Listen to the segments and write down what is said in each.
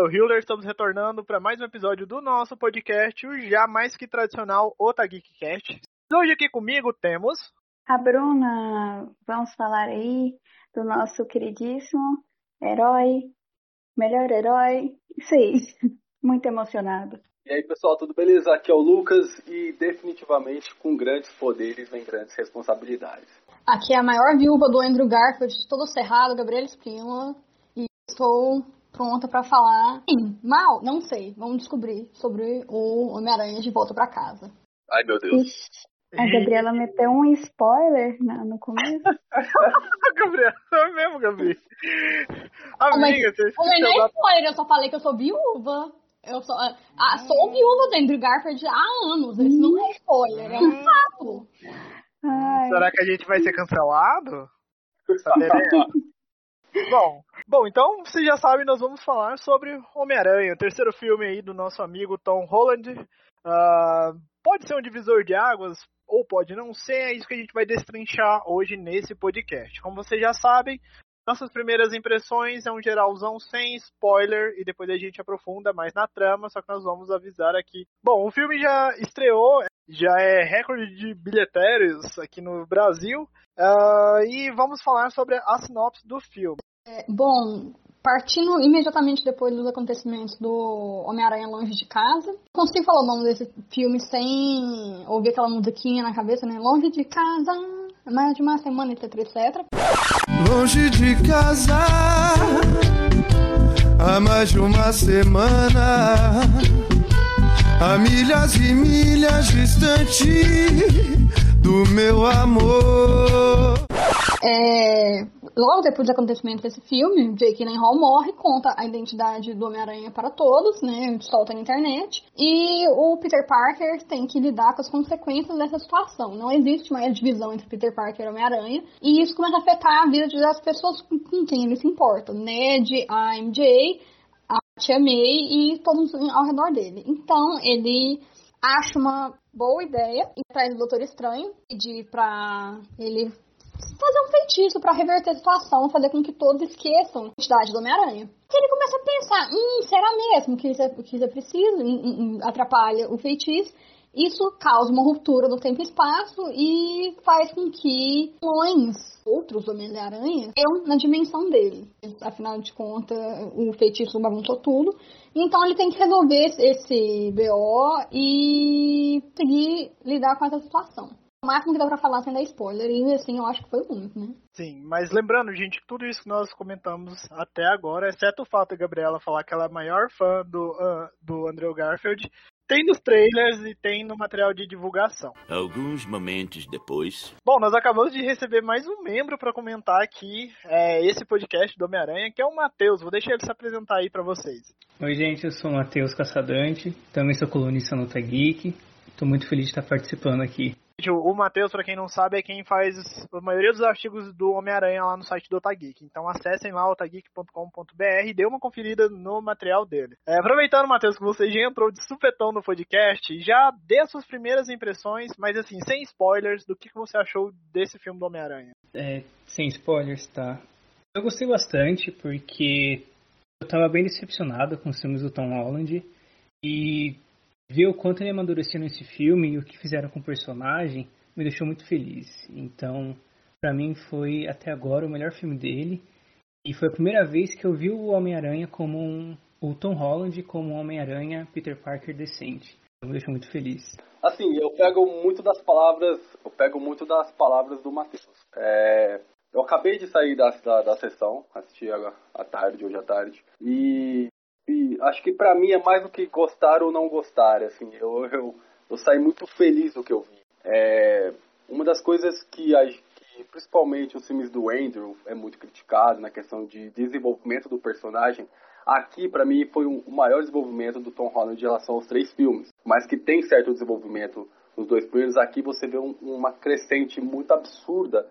é o Hiller, estamos retornando para mais um episódio do nosso podcast, o já mais que tradicional Otageekcast. Hoje aqui comigo temos... A Bruna, vamos falar aí do nosso queridíssimo herói, melhor herói, isso aí, muito emocionado. E aí pessoal, tudo beleza? Aqui é o Lucas e definitivamente com grandes poderes vem grandes responsabilidades. Aqui é a maior viúva do Andrew Garfield, todo cerrado, Gabriel Espínola, e estou pronta para falar. Sim, mal, não sei, vamos descobrir sobre o Homem-Aranha de volta para casa. Ai meu Deus. Ixi, a Gabriela meteu um spoiler no começo. Gabriela, é mesmo, Gabi. Amiga, você Não é nem spoiler, eu só falei que eu sou viúva. Eu sou, ah, sou viúva do Andrew Garfield há anos. Isso não é spoiler, é um fato. Ai, Será que a gente vai ser cancelado? Saberemos. bom, bom, então vocês já sabem, nós vamos falar sobre Homem-Aranha, o terceiro filme aí do nosso amigo Tom Holland. Ah, pode ser um divisor de águas, ou pode não ser, é isso que a gente vai destrinchar hoje nesse podcast. Como vocês já sabem, nossas primeiras impressões é um geralzão sem spoiler e depois a gente aprofunda mais na trama, só que nós vamos avisar aqui. Bom, o filme já estreou, já é recorde de bilheteiros aqui no Brasil, ah, e vamos falar sobre a sinopse do filme. É, bom, partindo imediatamente depois dos acontecimentos do Homem-Aranha Longe de Casa, consigo falar o nome desse filme sem ouvir aquela musiquinha na cabeça, né? Longe de casa, mais de uma semana, etc, etc. Longe de casa há mais de uma semana, a milhas e milhas distante do meu amor. É, logo depois dos acontecimentos desse filme, Jake Gyllenhaal morre, conta a identidade do Homem-Aranha para todos, né, solta na internet, e o Peter Parker tem que lidar com as consequências dessa situação. Não existe mais divisão entre Peter Parker e Homem-Aranha, e isso começa a afetar a vida das pessoas com quem ele se importa. Ned, a MJ, a Tia May e todos ao redor dele. Então, ele acha uma boa ideia ir atrás do Doutor Estranho, pedir pra ele fazer um feitiço pra reverter a situação, fazer com que todos esqueçam a identidade do Homem-Aranha. E ele começa a pensar, hum, será mesmo que isso é, que isso é preciso? Hum, hum, hum, atrapalha o feitiço. Isso causa uma ruptura do tempo e espaço e faz com que vilões, outros Homem-Aranha, tenham na dimensão dele. Afinal de contas, o feitiço bagunçou tudo. Então ele tem que resolver esse BO e conseguir lidar com essa situação. O máximo que dá pra falar sem dar spoiler, e assim eu acho que foi muito, né? Sim, mas lembrando, gente, que tudo isso que nós comentamos até agora, exceto o fato da Gabriela falar que ela é a maior fã do, ah, do Andrew Garfield, tem nos trailers e tem no material de divulgação. Alguns momentos depois. Bom, nós acabamos de receber mais um membro para comentar aqui é, esse podcast do Homem-Aranha, que é o Matheus. Vou deixar ele se apresentar aí para vocês. Oi, gente, eu sou o Matheus Caçadante, também sou colunista no Tag Estou muito feliz de estar participando aqui. Gente, O Matheus, para quem não sabe, é quem faz a maioria dos artigos do Homem-Aranha lá no site do Otageek. Então acessem lá otageek.com.br e dê uma conferida no material dele. É, aproveitando, Matheus, que você já entrou de supetão no podcast, já dê as suas primeiras impressões, mas assim, sem spoilers, do que você achou desse filme do Homem-Aranha. É, sem spoilers, tá? Eu gostei bastante porque eu estava bem decepcionado com os filmes do Tom Holland e ver o quanto ele amadureceu nesse filme e o que fizeram com o personagem me deixou muito feliz. Então, pra mim foi até agora o melhor filme dele e foi a primeira vez que eu vi o Homem-Aranha como um o Tom Holland como um Homem-Aranha Peter Parker decente. Então, me deixou muito feliz. Assim, eu pego muito das palavras, eu pego muito das palavras do Matheus. É, eu acabei de sair da, da, da sessão, assisti à tarde, hoje à tarde, e, e acho que pra mim é mais do que gostar ou não gostar, assim, eu, eu, eu saí muito feliz do que eu vi. É, uma das coisas que, a, que principalmente os filmes do Andrew é muito criticado na questão de desenvolvimento do personagem, aqui pra mim foi um- o maior desenvolvimento do Tom Holland em relação aos três filmes, mas que tem certo desenvolvimento nos dois primeiros, aqui você vê um- uma crescente muito absurda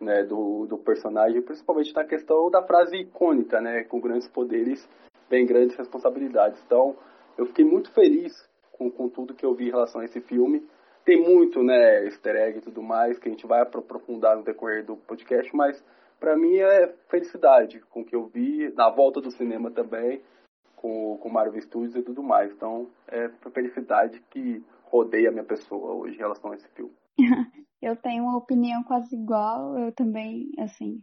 né, do, do personagem, principalmente na questão da frase icônica, né, com grandes poderes, bem grandes responsabilidades. Então, eu fiquei muito feliz com, com tudo que eu vi em relação a esse filme. Tem muito, né, easter egg e tudo mais, que a gente vai apro- aprofundar no decorrer do podcast, mas para mim é felicidade com o que eu vi, na volta do cinema também. com, com Marvel Studios e tudo mais. Então, é felicidade que rodeia a minha pessoa hoje em relação a esse filme. eu tenho uma opinião quase igual, eu também, assim.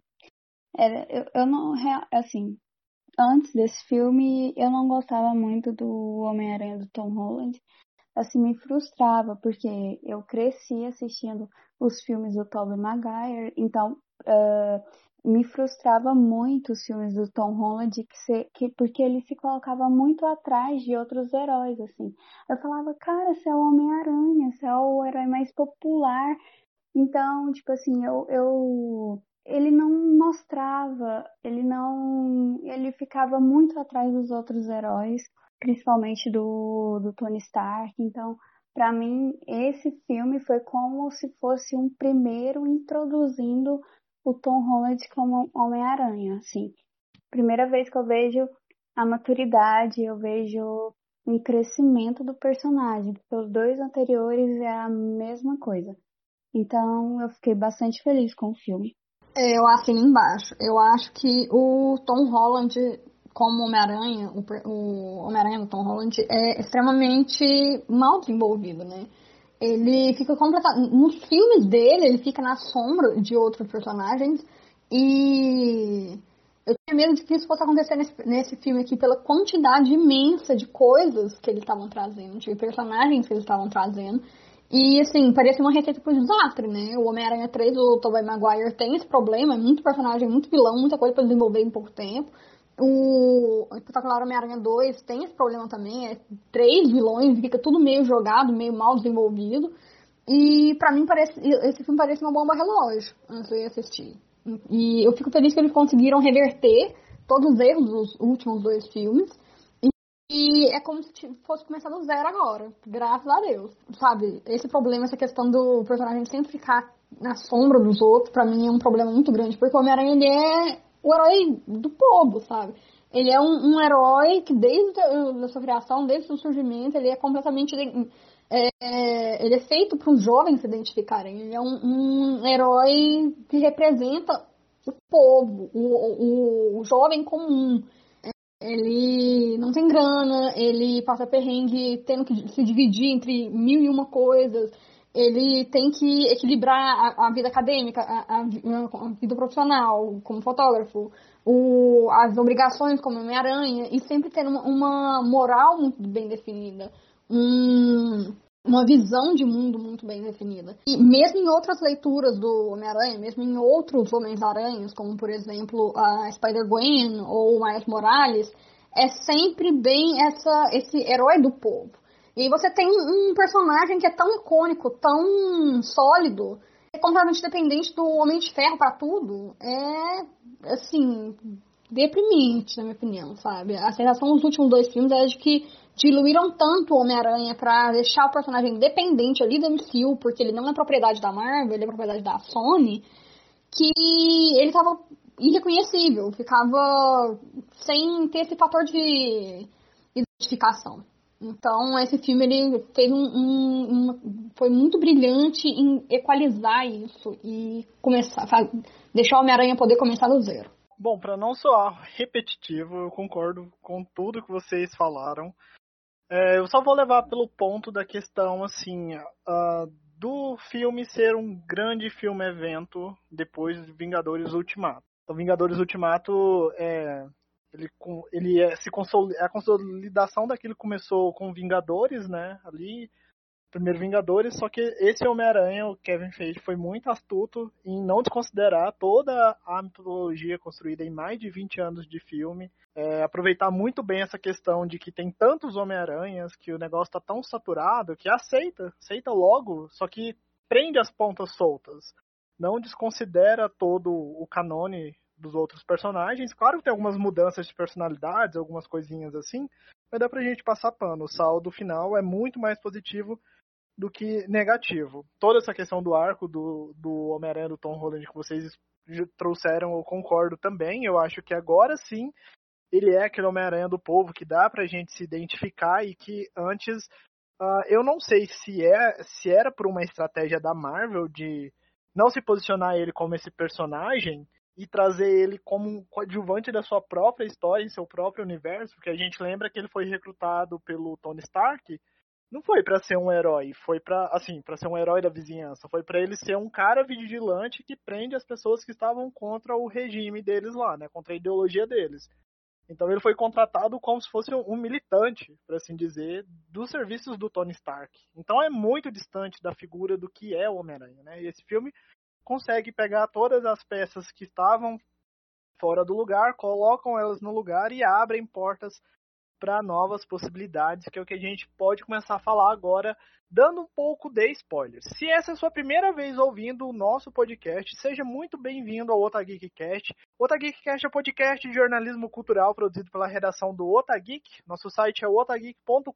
Era, eu, eu não, assim, antes desse filme, eu não gostava muito do Homem-Aranha do Tom Holland. Assim, me frustrava, porque eu cresci assistindo os filmes do Tobey Maguire, então uh, me frustrava muito os filmes do Tom Holland, que se, que, porque ele se colocava muito atrás de outros heróis, assim. Eu falava, cara, você é o Homem-Aranha, você é o herói mais popular. Então, tipo assim, eu, eu ele não mostrava, ele não, ele ficava muito atrás dos outros heróis, principalmente do, do Tony Stark. Então, para mim, esse filme foi como se fosse um primeiro introduzindo o Tom Holland como Homem-Aranha, assim. Primeira vez que eu vejo a maturidade, eu vejo um crescimento do personagem, porque os dois anteriores é a mesma coisa. Então, eu fiquei bastante feliz com o filme. Eu assino embaixo. Eu acho que o Tom Holland, como Homem-Aranha, o, Homem-Aranha Tom Holland, é extremamente mal desenvolvido, né? ele fica completamente. Nos filmes dele, ele fica na sombra de outros personagens. E eu tinha medo de que isso fosse acontecer nesse, nesse filme aqui, pela quantidade imensa de coisas que eles estavam trazendo, de personagens que eles estavam trazendo. E, assim, parecia uma receita pro desastre, né? O Homem-Aranha 3, o Tobey Maguire, tem esse problema, é muito personagem, muito vilão, muita coisa pra desenvolver em pouco tempo. O Espetacular Homem-Aranha 2 tem esse problema também, é três vilões, fica tudo meio jogado, meio mal desenvolvido. E para mim parece, esse filme parece uma bomba relógio antes de assistir. E eu fico feliz que eles conseguiram reverter todos os erros dos últimos dois filmes. E é como se fosse começar do zero agora, graças a Deus. Sabe, esse problema, essa questão do personagem sempre ficar na sombra dos outros, para mim é um problema muito grande, porque o Homem-Aranha ele é o herói do povo, sabe? Ele é um, um herói que desde a sua criação, desde o surgimento, ele é completamente. É, ele é feito para os jovens se identificarem. Ele é um, um herói que representa o povo, o, o, o, jovem comum. Ele não tem grana, ele passa perrengue tendo que se dividir entre mil e uma coisas. Ele tem que equilibrar a, a vida acadêmica, a, a, a, vida profissional, como fotógrafo, o, as obrigações como Homem-Aranha, e sempre ter uma, uma, moral muito bem definida, um, uma visão de mundo muito bem definida. E mesmo em outras leituras do Homem-Aranha, mesmo em outros Homens-Aranhas, como por exemplo a Spider-Gwen ou o Miles Morales, é sempre bem essa, esse herói do povo. E você tem um personagem que é tão icônico, tão sólido, é completamente dependente do Homem de Ferro para tudo. É, assim, deprimente, na minha opinião, sabe? A sensação dos últimos dois filmes é de que diluíram tanto o Homem-Aranha pra deixar o personagem dependente ali do MCU, porque ele não é propriedade da Marvel, ele é propriedade da Sony, que ele tava irreconhecível, ficava sem ter esse fator de identificação. Então, esse filme ele fez um, um, um, foi muito brilhante em equalizar isso e começar, faz, deixar o Homem-Aranha poder começar do zero. Bom, para não soar repetitivo, eu concordo com tudo que vocês falaram. É, eu só vou levar pelo ponto da questão assim uh, do filme ser um grande filme evento depois de Vingadores Ultimato. Então, Vingadores Ultimato é, ele, ele é, se a consolidação daquilo começou com Vingadores, né? Ali, primeiro Vingadores, só que esse Homem-Aranha, o Kevin Feige, foi muito astuto em não desconsiderar toda a mitologia construída em mais de 20 anos de filme. É, aproveitar muito bem essa questão de que tem tantos Homem-Aranhas, que o negócio tá tão saturado, que aceita, aceita logo, só que prende as pontas soltas. Não desconsidera todo o canone dos outros personagens. Claro que tem algumas mudanças de personalidades, algumas coisinhas assim, mas dá pra gente passar pano. O saldo final é muito mais positivo do que negativo. Toda essa questão do arco do, do Homem-Aranha do Tom Holland que vocês trouxeram, eu concordo também. Eu acho que agora sim ele é aquele Homem-Aranha do povo que dá pra gente se identificar e que antes uh, eu não sei se é se era por uma estratégia da Marvel de não se posicionar ele como esse personagem e trazer ele como um coadjuvante da sua própria história, em seu próprio universo, porque a gente lembra que ele foi recrutado pelo Tony Stark, não foi para ser um herói, foi para assim, para ser um herói da vizinhança, foi para ele ser um cara vigilante que prende as pessoas que estavam contra o regime deles lá, né, contra a ideologia deles. Então ele foi contratado como se fosse um militante, por assim dizer, dos serviços do Tony Stark. Então é muito distante da figura do que é o Homem-Aranha, né? E esse filme consegue pegar todas as peças que estavam fora do lugar, colocam elas no lugar e abrem portas para novas possibilidades, que é o que a gente pode começar a falar agora, dando um pouco de spoilers. Se essa é a sua primeira vez ouvindo o nosso podcast, seja muito bem-vindo ao Otageekcast. Otageekcast é um podcast de jornalismo cultural produzido pela redação do Otageek. Nosso site é otageek.com.br.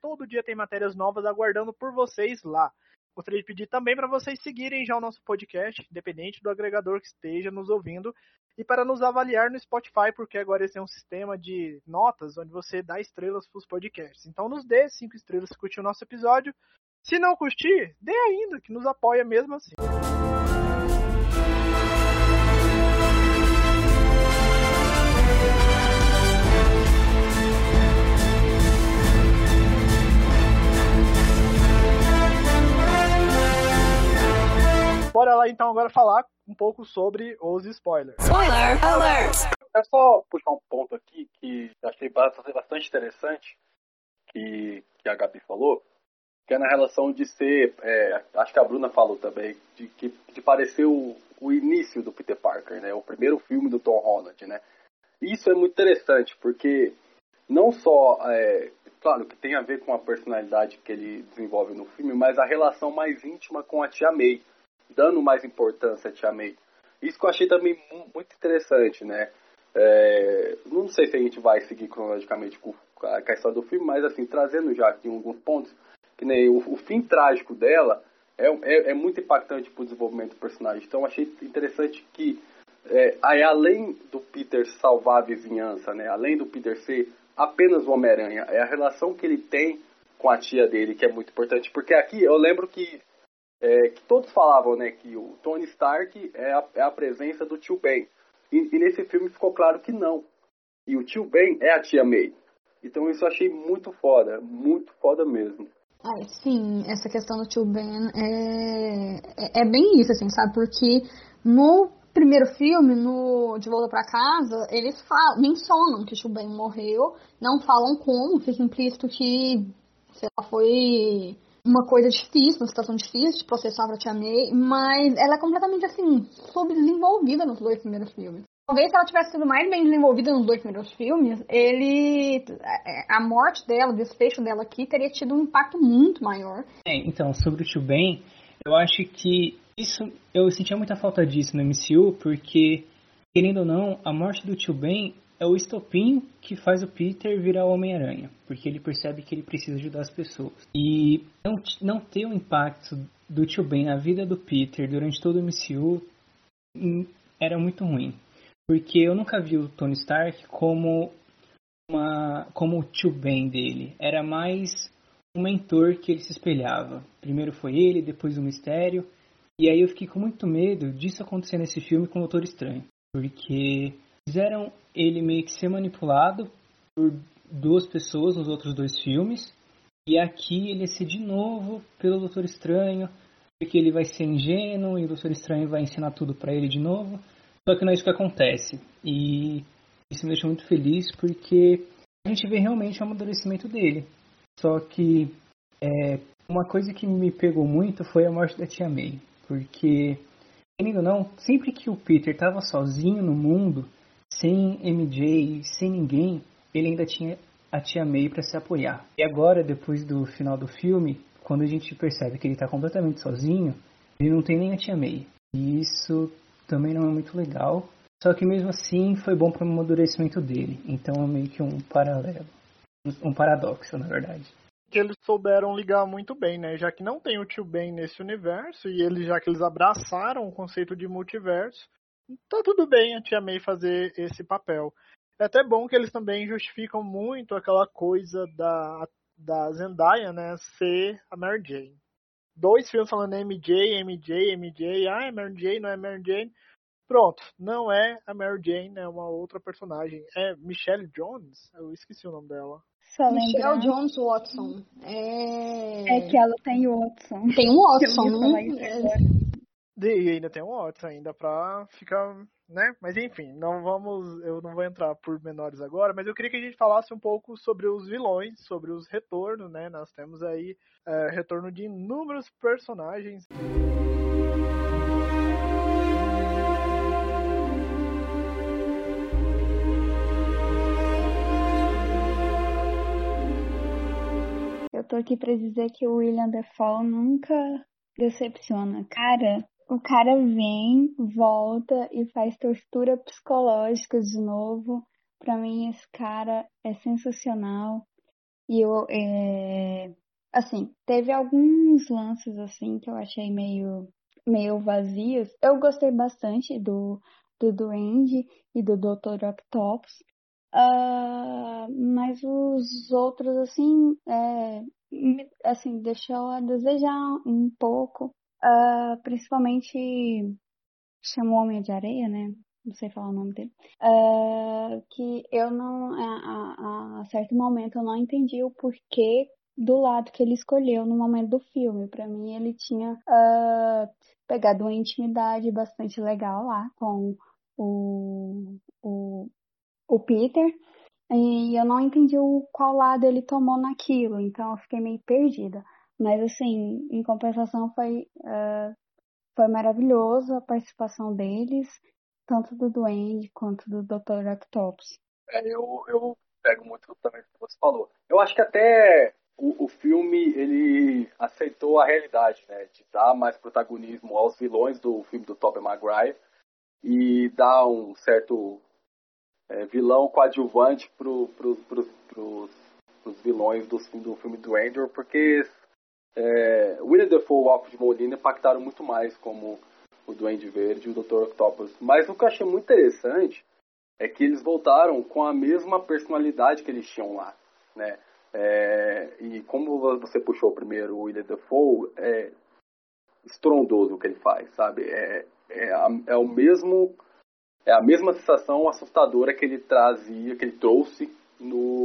Todo dia tem matérias novas aguardando por vocês lá. Gostaria de pedir também para vocês seguirem já o nosso podcast, independente do agregador que esteja nos ouvindo, e para nos avaliar no Spotify, porque agora esse é um sistema de notas onde você dá estrelas para os podcasts. Então nos dê cinco estrelas se curtiu o nosso episódio. Se não curtir, dê ainda, que nos apoia mesmo assim. Bora lá então agora falar um pouco sobre os spoilers. Spoiler alert! É só puxar um ponto aqui que achei bastante interessante que, que a Gabi falou, que é na relação de ser, é, acho que a Bruna falou também, de, que, de parecer o, o início do Peter Parker, né? O primeiro filme do Tom Holland, né? Isso é muito interessante, porque não só, é, claro, que tem a ver com a personalidade que ele desenvolve no filme, mas a relação mais íntima com a tia May dando mais importância a Tia May. Isso que eu achei também muito interessante, né? É, não sei se a gente vai seguir cronologicamente com a, com história do filme, mas assim, trazendo já aqui alguns pontos, que nem o, o fim trágico dela é, é, é muito impactante para o desenvolvimento do personagem. Então achei interessante que é, aí, além do Peter salvar a vizinhança, né? Além do Peter ser apenas o Homem-Aranha, é a relação que ele tem com a tia dele que é muito importante, porque aqui eu lembro que é, que todos falavam né, que o Tony Stark é a, é a presença do tio Ben. E, e, nesse filme ficou claro que não. E o tio Ben é a tia May. Então isso eu achei muito foda, muito foda mesmo. Ah, sim, essa questão do tio Ben é, é, é bem isso, assim, sabe? Porque no primeiro filme, no De Volta para Casa, eles falam, mencionam que o tio Ben morreu, não falam como, fica implícito que, sei lá, foi uma coisa difícil, uma situação difícil de processar pra Tia May, mas ela é completamente, assim, subdesenvolvida nos dois primeiros filmes. Talvez se ela tivesse sido mais bem desenvolvida nos dois primeiros filmes, ele. A morte dela, o desfecho dela aqui, teria tido um impacto muito maior. É, então, sobre o Tio Ben, eu acho que isso. Eu sentia muita falta disso no MCU, porque, querendo ou não, a morte do Tio Ben é o estopim que faz o Peter virar o Homem-Aranha, porque ele percebe que ele precisa ajudar as pessoas. E não, não ter o impacto do tio Ben na vida do Peter durante todo o MCU hum, era muito ruim. Porque eu nunca vi o Tony Stark como uma como o tio Ben dele. Era mais um mentor que ele se espelhava. Primeiro foi ele, depois o Mistério. E aí eu fiquei com muito medo disso acontecer nesse filme com o Doutor Estranho. Porque fizeram ele meio que ser manipulado por duas pessoas nos outros dois filmes. E aqui ele ia ser de novo pelo Doutor Estranho, porque ele vai ser ingênuo e o Doutor Estranho vai ensinar tudo para ele de novo. Só que não é isso que acontece. E isso me deixa muito feliz porque a gente vê realmente o amadurecimento dele. Só que é, uma coisa que me pegou muito foi a morte da Tia May. Porque, querendo ou não, sempre que o Peter estava sozinho no mundo, sem MJ, sem ninguém, ele ainda tinha a tia May para se apoiar. E agora, depois do final do filme, quando a gente percebe que ele está completamente sozinho, ele não tem nem a tia May. E isso também não é muito legal. Só que mesmo assim foi bom para o amadurecimento dele. Então é meio que um paralelo. Um paradoxo, na verdade. Que eles souberam ligar muito bem, né? Já que não tem o tio Ben nesse universo, e eles, já que eles abraçaram o conceito de multiverso, tá tudo bem a Tia May fazer esse papel. É até bom que eles também justificam muito aquela coisa da, da Zendaya, né, ser a Mary Jane. Dois filmes falando MJ, MJ, MJ, ah, é Mary Jane, não é Mary Jane. Pronto, não é a Mary Jane, é uma outra personagem. É Michelle Jones? Eu esqueci o nome dela. Só Michelle Jones Watson. É... é que ela tem o Watson. Tem um Eu Watson, né? E ainda tem um Watson ainda pra ficar, né? Mas enfim, não vamos, eu não vou entrar por menores agora, mas eu queria que a gente falasse um pouco sobre os vilões, sobre os retornos, né? Nós temos aí é, retorno de inúmeros personagens. Eu tô aqui pra dizer que o William Defoe nunca decepciona. Cara, o cara vem, volta e faz tortura psicológica de novo. Pra mim, esse cara é sensacional. E eu, é... assim, teve alguns lances assim que eu achei meio, meio vazios. Eu gostei bastante do, do Duende e do Dr. Octopus. Ah, mas os outros, assim, é, assim, deixou a desejar um pouco. Ah, principalmente chamou Homem de Areia, né? Não sei falar o nome dele. Ah, que eu não, a, a, a certo momento, eu não entendi o porquê do lado que ele escolheu no momento do filme. Pra mim, ele tinha ah, pegado uma intimidade bastante legal lá com o, o o Peter, e eu não entendi o qual lado ele tomou naquilo, então eu fiquei meio perdida. Mas assim, em compensação foi, eh, foi maravilhoso a participação deles, tanto do Duende quanto do Dr. Octopus. É, eu, eu pego muito também o que você falou. Eu acho que até o, o filme ele aceitou a realidade, né? De dar mais protagonismo aos vilões do filme do Tobey Maguire e dar um certo é, vilão coadjuvante pro, pro, pros, pros, pros vilões do, do filme do Andrew, porque é, William Defoe e o Alfred Molina impactaram muito mais como o Duende Verde e o Dr. Octopus. Mas o que eu achei muito interessante é que eles voltaram com a mesma personalidade que eles tinham lá, né? É, e como você puxou primeiro o William Defoe, é estrondoso o que ele faz, sabe? É, é, a, é o mesmo é a mesma sensação assustadora que ele trazia, que ele trouxe no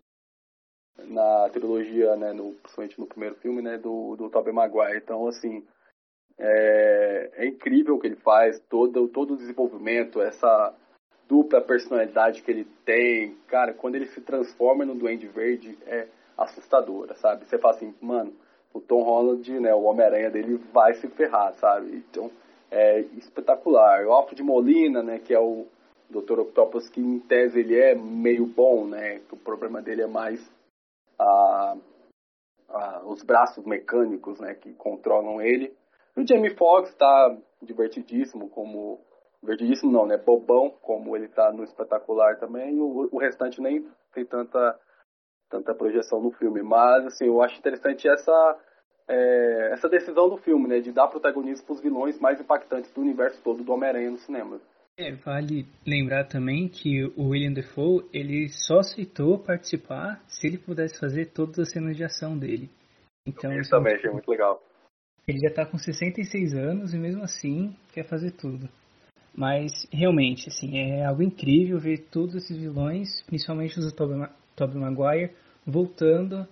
na trilogia, né, no, principalmente no primeiro filme, né, do, do Tobey Maguire. Então, assim, é, é incrível o que ele faz, todo, todo o desenvolvimento, essa dupla personalidade que ele tem. Cara, quando ele se transforma no Duende Verde, é assustadora, sabe? Você fala assim, mano, o Tom Holland, né, o Homem-Aranha dele vai se ferrar, sabe? Então, é espetacular. O Alfred Molina, né, que é o Dr. Octopus, que em tese ele é meio bom, né? O problema dele é mais a, a, os braços mecânicos, né, que controlam ele. E o Jamie Foxx tá divertidíssimo, como divertidíssimo não, né, bobão, como ele tá no espetacular também. O, o restante nem tem tanta tanta projeção no filme, mas assim, eu acho interessante essa é, essa decisão do filme, né, de dar protagonismo para os vilões mais impactantes do universo todo do Homem-Aranha no cinema. É, vale lembrar também que o William Defoe, ele só aceitou participar se ele pudesse fazer todas as cenas de ação dele. Então, Isso também achei muito legal. Ele já tá com 66 anos e mesmo assim quer fazer tudo. Mas realmente, assim, é algo incrível ver todos esses vilões, principalmente os do Tobey Ma- Tobey Maguire, voltando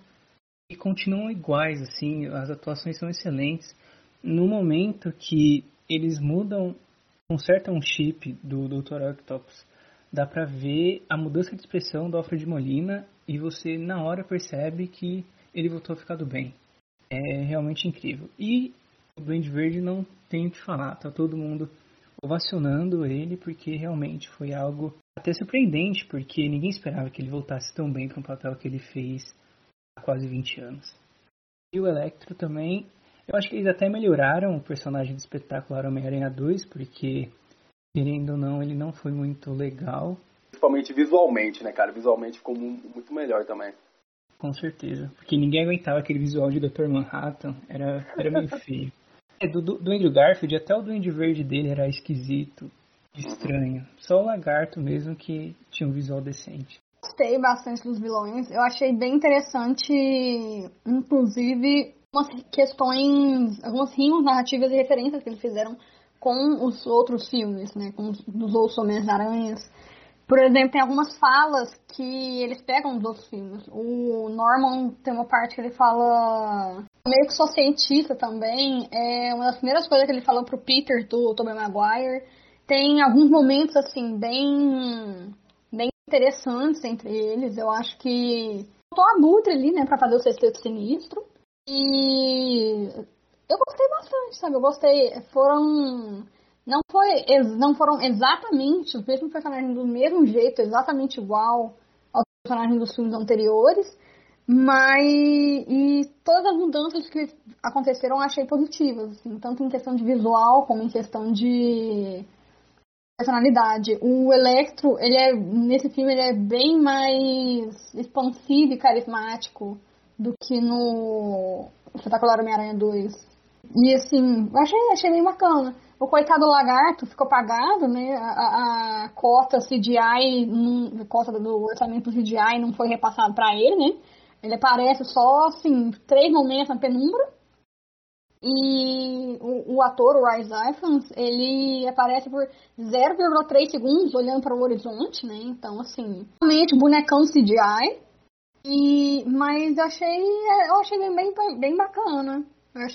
e continuam iguais, assim, as atuações são excelentes. No momento que eles mudam, consertam um chip do Dr. Octopus, dá pra ver a mudança de expressão do Alfred Molina e você na hora percebe que ele voltou a ficar do bem. É realmente incrível. E o Duende Verde não tem o que falar, tá todo mundo ovacionando ele porque realmente foi algo até surpreendente, porque ninguém esperava que ele voltasse tão bem para um papel que ele fez há quase 20 anos. E o Electro também, eu acho que eles até melhoraram o personagem do espetacular Homem-Aranha 2, porque, querendo ou não, ele não foi muito legal, Principalmente visualmente, né, cara? Visualmente ficou mu- muito melhor também. com certeza. Porque ninguém aguentava aquele visual de Dr. Manhattan, era, era meio feio. É, do, do, do Andrew Garfield, até o Duende Verde dele era esquisito, estranho. Só o Lagarto mesmo que tinha um visual decente. Gostei bastante dos vilões. Eu achei bem interessante, inclusive, umas questões, algumas rimas narrativas e referências que eles fizeram com os outros filmes, né? Com os, os outros Homens-Aranhas. Por exemplo, tem algumas falas que eles pegam dos outros filmes. O Norman tem uma parte que ele fala. Meio que sou cientista também. É uma das primeiras coisas que ele falou pro Peter do Tobey Maguire. Tem alguns momentos, assim, bem. bem interessantes entre eles. Eu acho que. Tô abutre ali, né, pra fazer o sexteto sinistro. E. Eu gostei bastante, sabe? Eu gostei. Foram não, foi, não foram exatamente os mesmos personagens do mesmo jeito, exatamente igual aos personagens dos filmes anteriores, mas e todas as mudanças que aconteceram eu achei positivas, assim, tanto em questão de visual como em questão de personalidade. O Electro, ele é nesse filme ele é bem mais expansivo e carismático do que no Espetacular Homem-Aranha 2. E assim, achei, achei bem bacana. O coitado lagarto ficou pagado, né? A, a cota CGI, a cota do orçamento CGI não foi repassado para ele, né? Ele aparece só, assim, três momentos na penumbra. E o, o ator, o Rise Ifans, ele aparece por 0,3 segundos olhando para o horizonte, né? Então, assim, realmente bonecão CGI. E, mas eu achei, eu achei bem, bem bem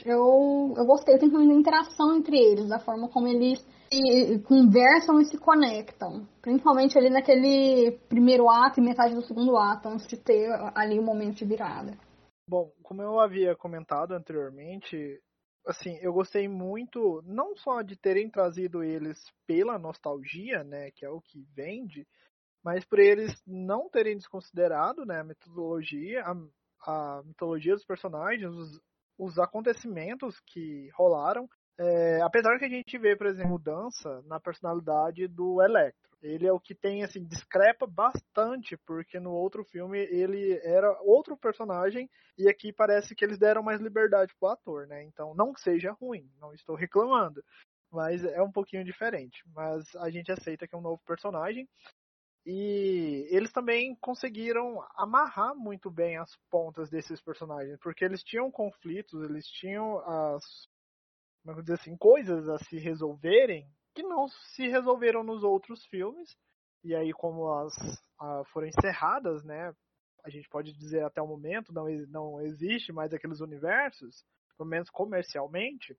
eu, eu gostei principalmente da interação entre eles, da forma como eles se, conversam e se conectam. Principalmente ali naquele primeiro ato e metade do segundo ato, antes de ter ali o momento de virada. Bom, como eu havia comentado anteriormente, assim, eu gostei muito, não só de terem trazido eles pela nostalgia, né, que é o que vende, mas por eles não terem desconsiderado, né, a metodologia, a, a mitologia dos personagens, os, os acontecimentos que rolaram. É, apesar que a gente vê, por exemplo, mudança na personalidade do Electro. Ele é o que tem, assim, discrepa bastante, porque no outro filme ele era outro personagem e aqui parece que eles deram mais liberdade pro ator, né? Então, não que seja ruim, não estou reclamando, mas é um pouquinho diferente. Mas a gente aceita que é um novo personagem. E eles também conseguiram amarrar muito bem as pontas desses personagens, porque eles tinham conflitos, eles tinham as como dizer assim, coisas a se resolverem que não se resolveram nos outros filmes. E aí como as a, foram encerradas, né? A gente pode dizer até o momento não não existe mais aqueles universos, pelo menos comercialmente.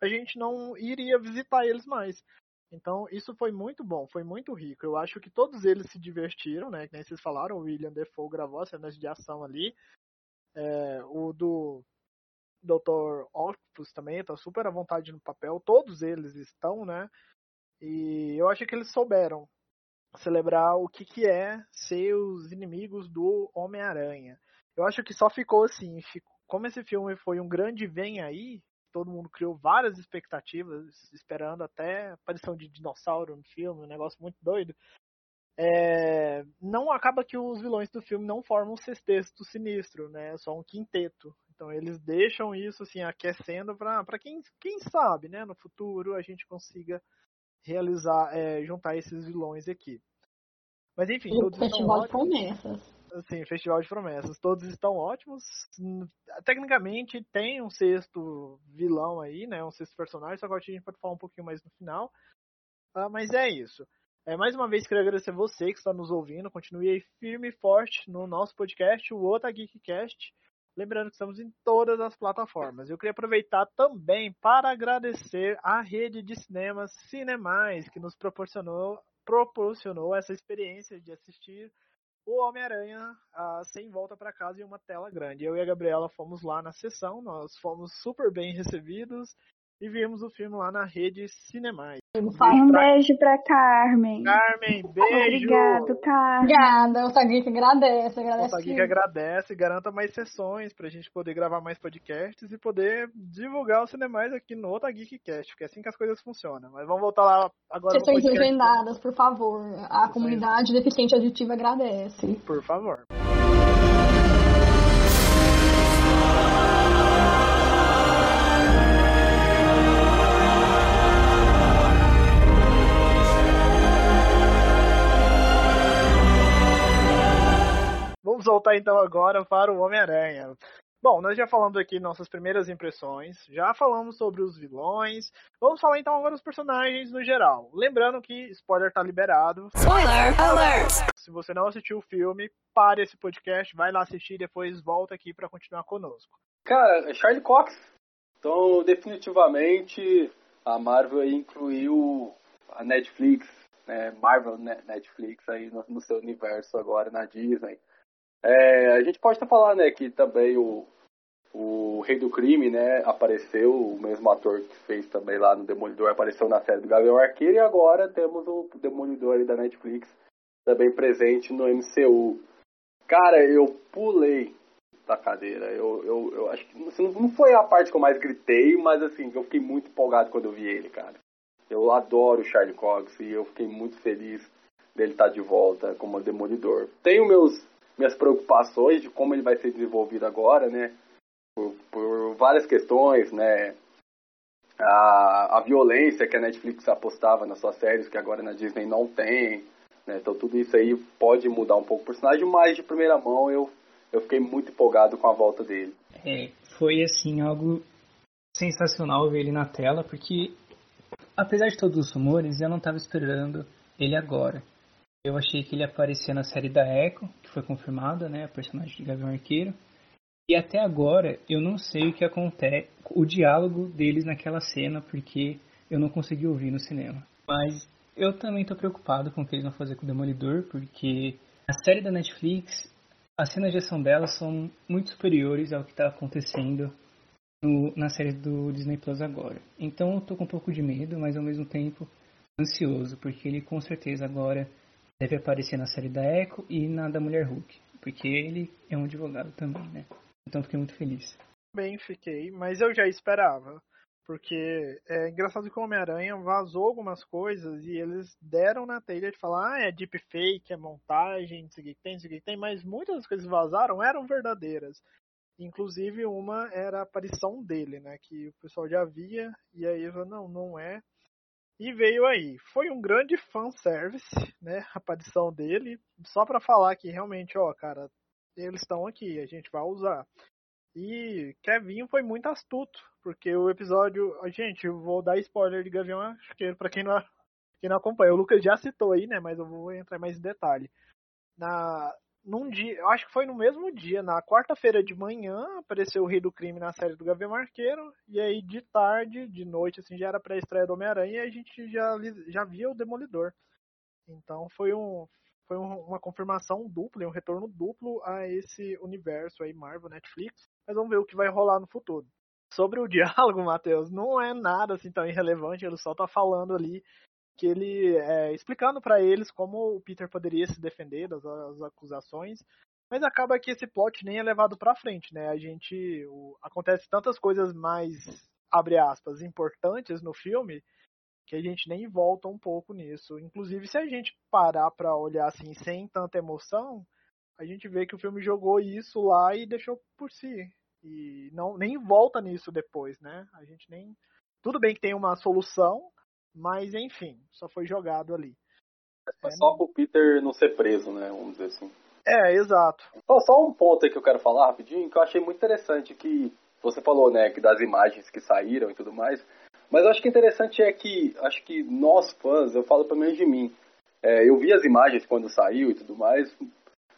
A gente não iria visitar eles mais. Então, isso foi muito bom, foi muito rico. Eu acho que todos eles se divertiram, né? Que nem vocês falaram, o William Defoe gravou as cenas de ação ali. É, o do Dr. Octopus também está super à vontade no papel. Todos eles estão, né? E eu acho que eles souberam celebrar o que, que é ser os inimigos do Homem-Aranha. Eu acho que só ficou assim, ficou, como esse filme foi um grande vem aí, todo mundo criou várias expectativas, esperando até a aparição de dinossauro no filme, um negócio muito doido. É, não acaba que os vilões do filme não formam um sexteto sinistro, né? É só um quinteto. Então eles deixam isso assim aquecendo para quem, quem sabe, né? No futuro a gente consiga realizar, é, juntar esses vilões aqui. Mas enfim, o todos festival de promessas assim, Festival de Promessas. Todos estão ótimos. Tecnicamente tem um sexto vilão aí, né? Um sexto personagem, só que a gente pode falar um pouquinho mais no final. Uh, mas é isso. É, mais uma vez queria agradecer você que está nos ouvindo. Continue aí firme e forte no nosso podcast, o Ota Geekcast. Lembrando que estamos em todas as plataformas. Eu queria aproveitar também para agradecer à rede de cinemas Cinemais, que nos proporcionou, proporcionou essa experiência de assistir o Homem-Aranha uh, sem volta para casa em uma tela grande. Eu e a Gabriela fomos lá na sessão, nós fomos super bem recebidos e vimos o filme lá na rede Cinemais. Um beijo pra Carmen. Carmen, beijo. Obrigado, Carmen. Obrigada, o Taguique agradece. agradece o Taguique agradece, garanta mais sessões pra gente poder gravar mais podcasts e poder divulgar o Cinemais aqui no Otageekcast, porque é assim que as coisas funcionam. Mas vamos voltar lá agora Sessões legendadas, por favor. A Sessões... comunidade deficiente auditiva agradece. Por favor. Vamos voltar então agora para o Homem-Aranha. Bom, nós já falamos aqui nossas primeiras impressões, já falamos sobre os vilões. Vamos falar então agora dos personagens no geral. Lembrando que spoiler tá liberado. Spoiler alert! Se você não assistiu o filme, pare esse podcast, vai lá assistir e depois volta aqui para continuar conosco. Cara, é Charlie Cox. Então, definitivamente, a Marvel aí incluiu a Netflix, né, Marvel Netflix aí no, no seu universo agora na Disney. É, a gente pode até falar, né, que também o, o Rei do Crime, né, apareceu, o mesmo ator que fez também lá no Demolidor, apareceu na série do Gavião Arqueiro e agora temos o Demolidor da Netflix também presente no MCU. Cara, eu pulei da cadeira. Eu, eu, eu acho que assim, não foi a parte que eu mais gritei, mas assim, eu fiquei muito empolgado quando eu vi ele, cara. Eu adoro o Charlie Cox e eu fiquei muito feliz dele estar de volta como Demolidor. Tenho meus minhas preocupações de como ele vai ser desenvolvido agora, né? Por, por várias questões, né? A, a violência que a Netflix apostava nas suas séries, que agora na Disney não tem. Né? Então tudo isso aí pode mudar um pouco o personagem, mas de primeira mão eu, eu fiquei muito empolgado com a volta dele. É, foi assim, algo sensacional ver ele na tela, porque apesar de todos os rumores, eu não estava esperando ele agora. Eu achei que ele aparecia na série da Echo, que foi confirmada, né, a personagem de Gavião Arqueiro. E até agora eu não sei o que acontece, o diálogo deles naquela cena, porque eu não consegui ouvir no cinema. Mas eu também estou preocupado com o que eles vão fazer com o Demolidor, porque a série da Netflix, as cenas de ação dela são muito superiores ao que está acontecendo no, na série do Disney Plus agora. Então eu tô com um pouco de medo, mas ao mesmo tempo ansioso, porque ele com certeza agora deve aparecer na série da Echo e na da Mulher Hulk, porque ele é um advogado também, né? Então fiquei muito feliz. Bem, fiquei, mas eu já esperava. Porque é engraçado que o Homem-Aranha vazou algumas coisas e eles deram na telha de falar, ah, é deepfake, é montagem, não tem, tem, mas muitas das coisas vazaram eram verdadeiras. Inclusive uma era a aparição dele, né? Que o pessoal já via, e aí falou, não, não é. E veio aí. Foi um grande fanservice, né? A aparição dele. Só para falar que realmente, ó, cara, eles estão aqui, a gente vai usar. E Kevin foi muito astuto, porque o episódio. Gente, eu vou dar spoiler de Gavião Arqueiro pra quem não, quem não acompanha. O Lucas já citou aí, né? Mas eu vou entrar mais em detalhe. Na, num dia, eu acho que foi no mesmo dia, na quarta-feira de manhã, apareceu o Rei do Crime na série do Gavião Arqueiro, e aí de tarde, de noite, assim, já era pré-estreia do Homem-Aranha e a gente já, já via o Demolidor. Então foi um foi uma confirmação dupla um retorno duplo a esse universo aí Marvel Netflix. Mas vamos ver o que vai rolar no futuro. Sobre o diálogo, Matheus, não é nada assim tão irrelevante, ele só tá falando ali que ele é, explicando para eles como o Peter poderia se defender das, das, acusações, mas acaba que esse plot nem é levado para frente, né? A gente o, acontece tantas coisas mais abre aspas importantes no filme que a gente nem volta um pouco nisso. Inclusive, se a gente parar para olhar assim sem tanta emoção, a gente vê que o filme jogou isso lá e deixou por si. E não nem volta nisso depois, né? A gente nem tudo bem que tem uma solução, mas enfim, só foi jogado ali. É só pro Peter não ser preso, né? Vamos dizer assim. É, exato. Só, só um ponto aí que eu quero falar rapidinho, que eu achei muito interessante que você falou, né, que das imagens que saíram e tudo mais. Mas eu acho que interessante é que, acho que nós fãs, eu falo pelo menos de mim, é, eu vi as imagens quando saiu e tudo mais,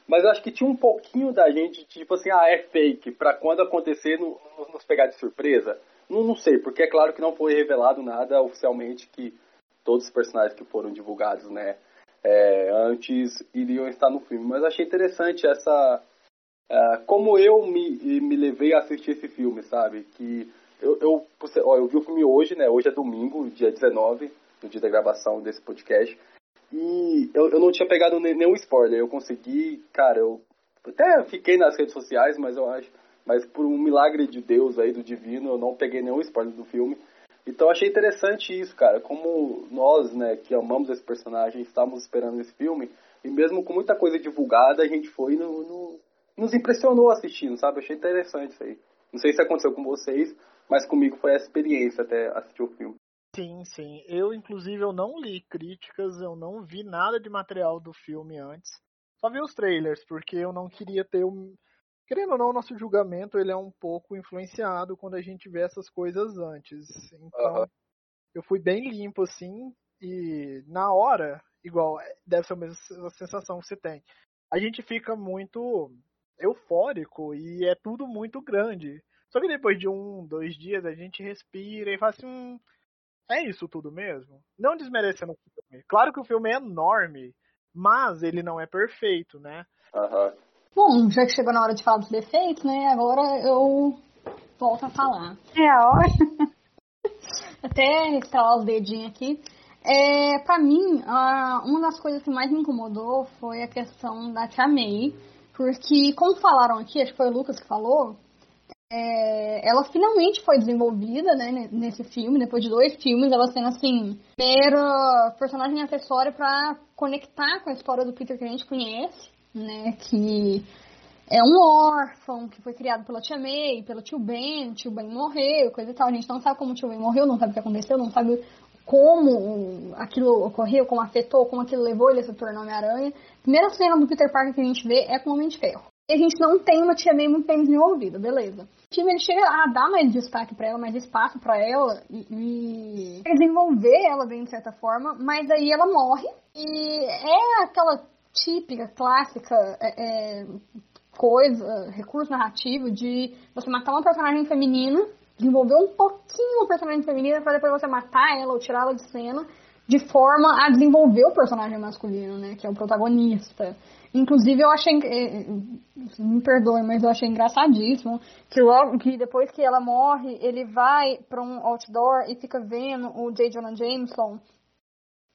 mas eu acho que tinha um pouquinho da gente, tipo assim, ah, é fake, pra quando acontecer, no, nos pegar de surpresa. Não, não sei, porque é claro que não foi revelado nada oficialmente que todos os personagens que foram divulgados, né, é, antes iriam estar no filme. Mas achei interessante essa. Uh, como eu me, me levei a assistir esse filme, sabe? Que eu, eu, ó, eu vi o filme hoje, né? Hoje é domingo, dia 19, no dia da gravação desse podcast. E eu, eu não tinha pegado nenhum spoiler. Eu consegui, cara, eu até fiquei nas redes sociais, mas eu acho mas por um milagre de Deus aí, do divino, eu não peguei nenhum spoiler do filme. Então achei interessante isso, cara, como nós, né, que amamos esse personagem, estávamos esperando esse filme, e mesmo com muita coisa divulgada, a gente foi no, no nos impressionou assistindo, sabe? Achei interessante isso aí. Não sei se aconteceu com vocês, mas comigo foi essa experiência até assistir o filme. Sim, sim. Eu, inclusive, eu não li críticas, eu não vi nada de material do filme antes. Só vi os trailers, porque eu não queria ter o, querendo ou não, nosso julgamento ele é um pouco influenciado quando a gente vê essas coisas antes. Então, Aham. eu fui bem limpo assim e na hora, igual, deve ser a mesma sensação que você tem. A gente fica muito eufórico e é tudo muito grande. Só que depois de um, dois dias a gente respira e fala assim, hum, é isso tudo mesmo? Não desmerecendo o filme. Claro que o filme é enorme, mas ele não é perfeito, né? Aham. Bom, já que chegou na hora de falar dos defeitos, né? Agora eu volto a falar. É a hora. Até estralar os dedinhos aqui. É, pra mim, uma das coisas que mais me incomodou foi a questão da Tia May. Porque, como falaram aqui, acho que foi o Lucas que falou, é, ela finalmente foi desenvolvida, né, ne- nesse filme, depois de dois filmes, ela sendo, assim, primeira personagem acessória pra conectar com a história do Peter que a gente conhece, né, que é um órfão que foi criado pela tia May, pelo tio Ben, tio Ben morreu, coisa e tal. A gente não sabe como o tio Ben morreu, não sabe o que aconteceu, não sabe como aquilo ocorreu, como afetou, como aquilo levou ele a se tornar Homem-Aranha. Primeira cena do Peter Parker que a gente vê é com o Homem de Ferro. E a gente não tem uma tia May muito bem desenvolvida, beleza. O time ele chega a dar mais destaque pra ela, mais espaço pra ela e, e desenvolver ela bem de certa forma, mas aí ela morre e é aquela típica, clássica é, é, coisa, recurso narrativo de você matar uma personagem feminina, desenvolver um pouquinho uma personagem feminina pra depois você matar ela ou tirá-la de cena, de forma a desenvolver o personagem masculino, né, que é o protagonista. Inclusive eu achei, eh, me perdoe, mas eu achei engraçadíssimo que logo que depois que ela morre, ele vai pra um outdoor e fica vendo o J. Jonah Jameson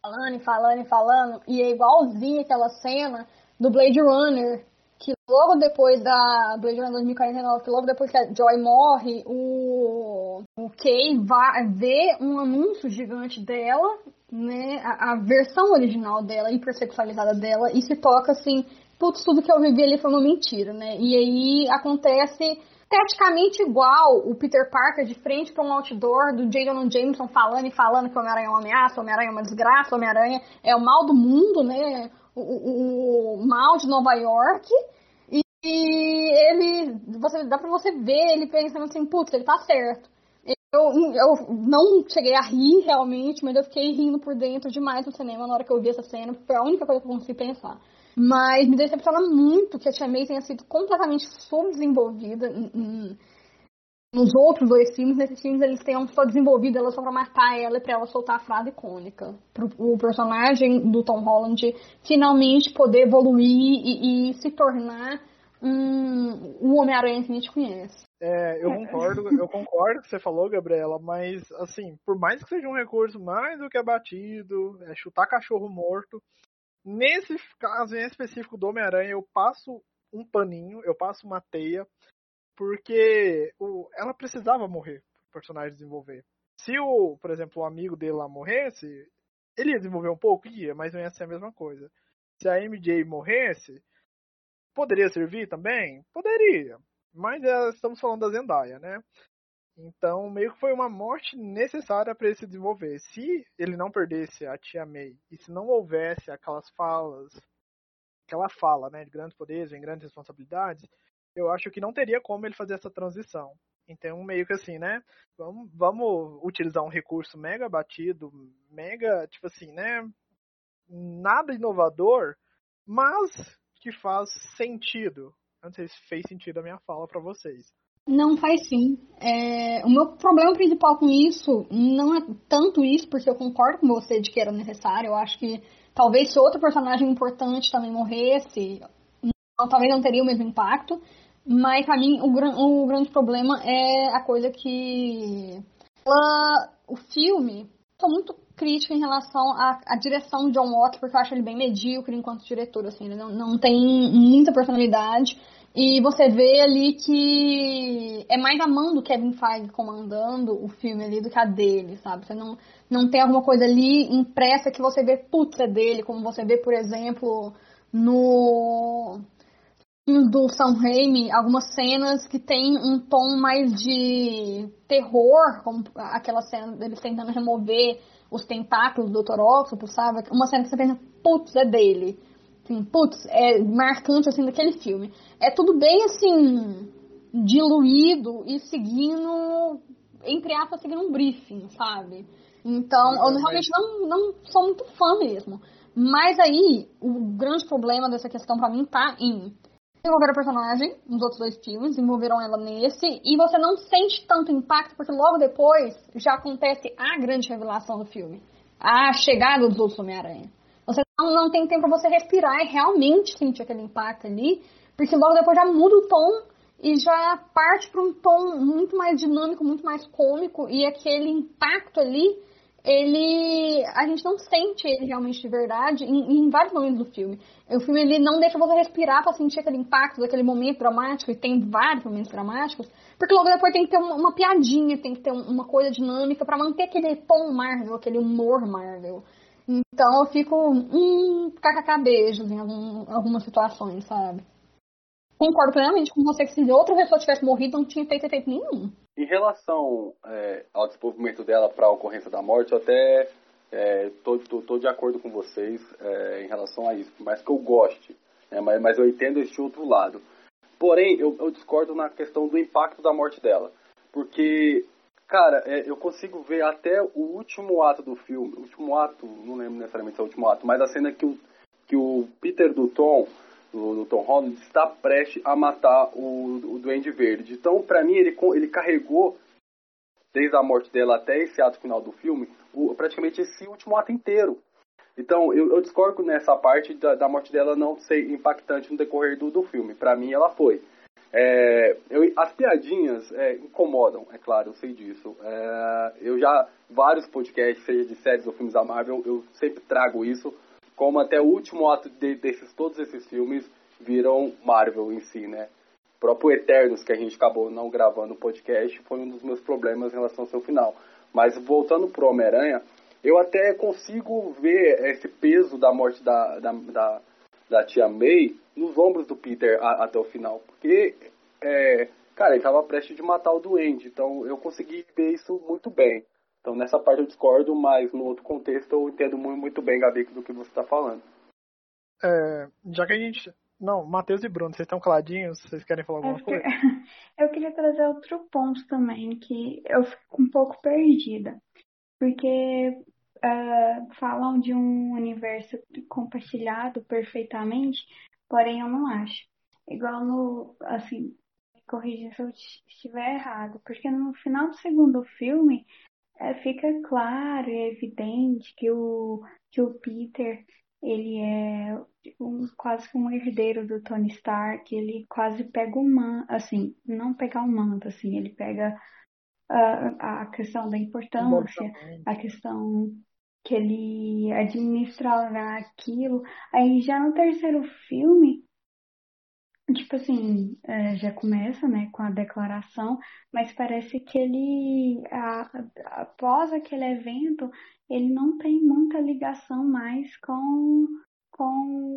falando e falando e falando, e é igualzinho aquela cena do Blade Runner, que logo depois da Blade Runner 2049, que logo depois que a Joy morre, o, o Kay vai ver um anúncio gigante dela, né, a, a versão original dela, hipersexualizada dela, e se toca assim, putz, tudo que eu vivi ali foi uma mentira, né, e aí acontece praticamente igual o Peter Parker de frente para um outdoor do J. Jonah Jameson falando e falando que o Homem-Aranha é uma ameaça, o Homem-Aranha é uma desgraça, o Homem-Aranha é o mal do mundo, né? O, o, o mal de Nova York. E, e ele. Você, dá pra você ver ele pensando assim, putz, ele tá certo. Eu, eu não cheguei a rir realmente, mas eu fiquei rindo por dentro demais no cinema na hora que eu vi essa cena, foi a única coisa que eu consegui pensar. Mas me decepciona muito que a Tia May tenha sido completamente subdesenvolvida nos outros dois filmes. Nesses filmes eles tenham só desenvolvido ela só pra matar ela e pra ela soltar a frase icônica. Pro o personagem do Tom Holland finalmente poder evoluir e, e se tornar um, um Homem-Aranha que a gente conhece. É, eu concordo, eu concordo com o que você falou, Gabriela, mas assim, por mais que seja um recurso mais do que abatido, é chutar cachorro morto, nesse caso em específico do Homem-Aranha, eu passo um paninho, eu passo uma teia, porque o, ela precisava morrer para o personagem desenvolver. Se o, por exemplo, o amigo dele lá morresse, ele ia desenvolver um pouco, ia, mas não ia ser a mesma coisa. Se a MJ morresse, poderia servir também? Poderia. Mas é, estamos falando da Zendaya, né? Então, meio que foi uma morte necessária para ele se desenvolver. Se ele não perdesse a tia May e se não houvesse aquelas falas, aquela fala, né, de grandes poderes vem grandes responsabilidades, eu acho que não teria como ele fazer essa transição. Então, meio que assim, né? Vamos, vamos utilizar um recurso mega batido, mega, tipo assim, né? Nada inovador, mas que faz sentido. Não sei se fez sentido a minha fala para vocês. Não faz sim. É, o meu problema principal com isso não é tanto isso, porque eu concordo com você de que era necessário. Eu acho que talvez se outro personagem importante também morresse, não, talvez não teria o mesmo impacto. Mas pra mim o, o grande problema é a coisa que ela, o filme sou muito crítica em relação à, à direção de John Watts, porque eu acho ele bem medíocre enquanto diretor, assim, ele não, não tem muita personalidade. E você vê ali que é mais a mão do Kevin Feige comandando o filme ali do que a dele, sabe? Você não, não tem alguma coisa ali impressa que você vê, putz, é dele, como você vê, por exemplo, no do Sam Raimi, algumas cenas que tem um tom mais de terror, como aquela cena deles tentando remover os tentáculos do Dr. Octopus, sabe? Uma cena que você pensa, putz, é dele. Assim, putz, é marcante assim daquele filme. É tudo bem assim diluído e seguindo entre aspas seguindo um briefing, sabe? Então, eu realmente não, não sou muito fã mesmo. Mas aí, o grande problema dessa questão para mim tá em desenvolver a personagem nos outros dois filmes, desenvolveram ela nesse, e você não sente tanto impacto, porque logo depois já acontece a grande revelação do filme. A chegada dos outros Homem-Aranha. Você não, tem tempo pra você respirar e realmente sentir aquele impacto ali, porque logo depois já muda o tom e já parte para um tom muito mais dinâmico, muito mais cômico, e aquele impacto ali ele a gente não sente ele realmente de verdade em, em, vários momentos do filme. O filme ele não deixa você respirar para sentir aquele impacto daquele momento dramático e tem vários momentos dramáticos, porque logo depois tem que ter uma, uma piadinha, tem que ter uma coisa dinâmica para manter aquele tom Marvel, aquele humor Marvel. Então eu fico hum, kkk beijos em algum, algumas situações, sabe? Concordo plenamente com você que se outra pessoa tivesse morrido não tinha feito efeito nenhum. Em relação é, ao desenvolvimento dela para a ocorrência da morte, eu até é, de acordo com vocês é, em relação a isso, por mais que eu goste, né, mas, mas, eu entendo este outro lado. Porém, eu, eu, discordo na questão do impacto da morte dela, porque, cara, é, eu consigo ver até o último ato do filme, o último ato, não lembro necessariamente se é o último ato, mas a cena que o, que o Peter do Tom do, do, Tom Holland está prestes a matar o, o Duende Verde. Então, para mim, ele, ele carregou, desde a morte dela até esse ato final do filme, o, praticamente esse último ato inteiro. Então, eu, eu discordo nessa parte da, da, morte dela não ser impactante no decorrer do, do filme. Para mim, ela foi. É, eu, as piadinhas é, incomodam, é claro, eu sei disso. É, eu já, vários podcasts, seja de séries ou filmes da Marvel, eu sempre trago isso como até o último ato de, desses todos esses filmes viram Marvel em si, né? O próprio Eternos, que a gente acabou não gravando o podcast, foi um dos meus problemas em relação ao seu final. Mas voltando pro Homem-Aranha, eu até consigo ver esse peso da morte da, da, da, da tia May nos ombros do Peter a, até o final. Porque, é, cara, ele estava prestes de matar o Duende. Então eu consegui ver isso muito bem. Então nessa parte eu discordo, mas no outro contexto eu entendo muito bem, Gabi, do que você está falando. É, já que a gente. Não, Matheus e Bruno, vocês estão caladinhos? Vocês querem falar alguma coisa? Eu queria trazer outro ponto também, que eu fico um pouco perdida. Porque uh, falam de um universo compartilhado perfeitamente, porém eu não acho. Igual no. Assim, corrija se eu estiver errado, porque no final do segundo filme é, fica claro e evidente que o, que o Peter ele é um, quase que um herdeiro do Tony Stark, ele quase pega o manto, assim, não pegar o manto, assim, ele pega a, a questão da importância, a questão que ele administrará aquilo. Aí já no terceiro filme, Tipo assim, é, já começa, né, com a declaração, mas parece que ele, a, após aquele evento, ele não tem muita ligação mais com, com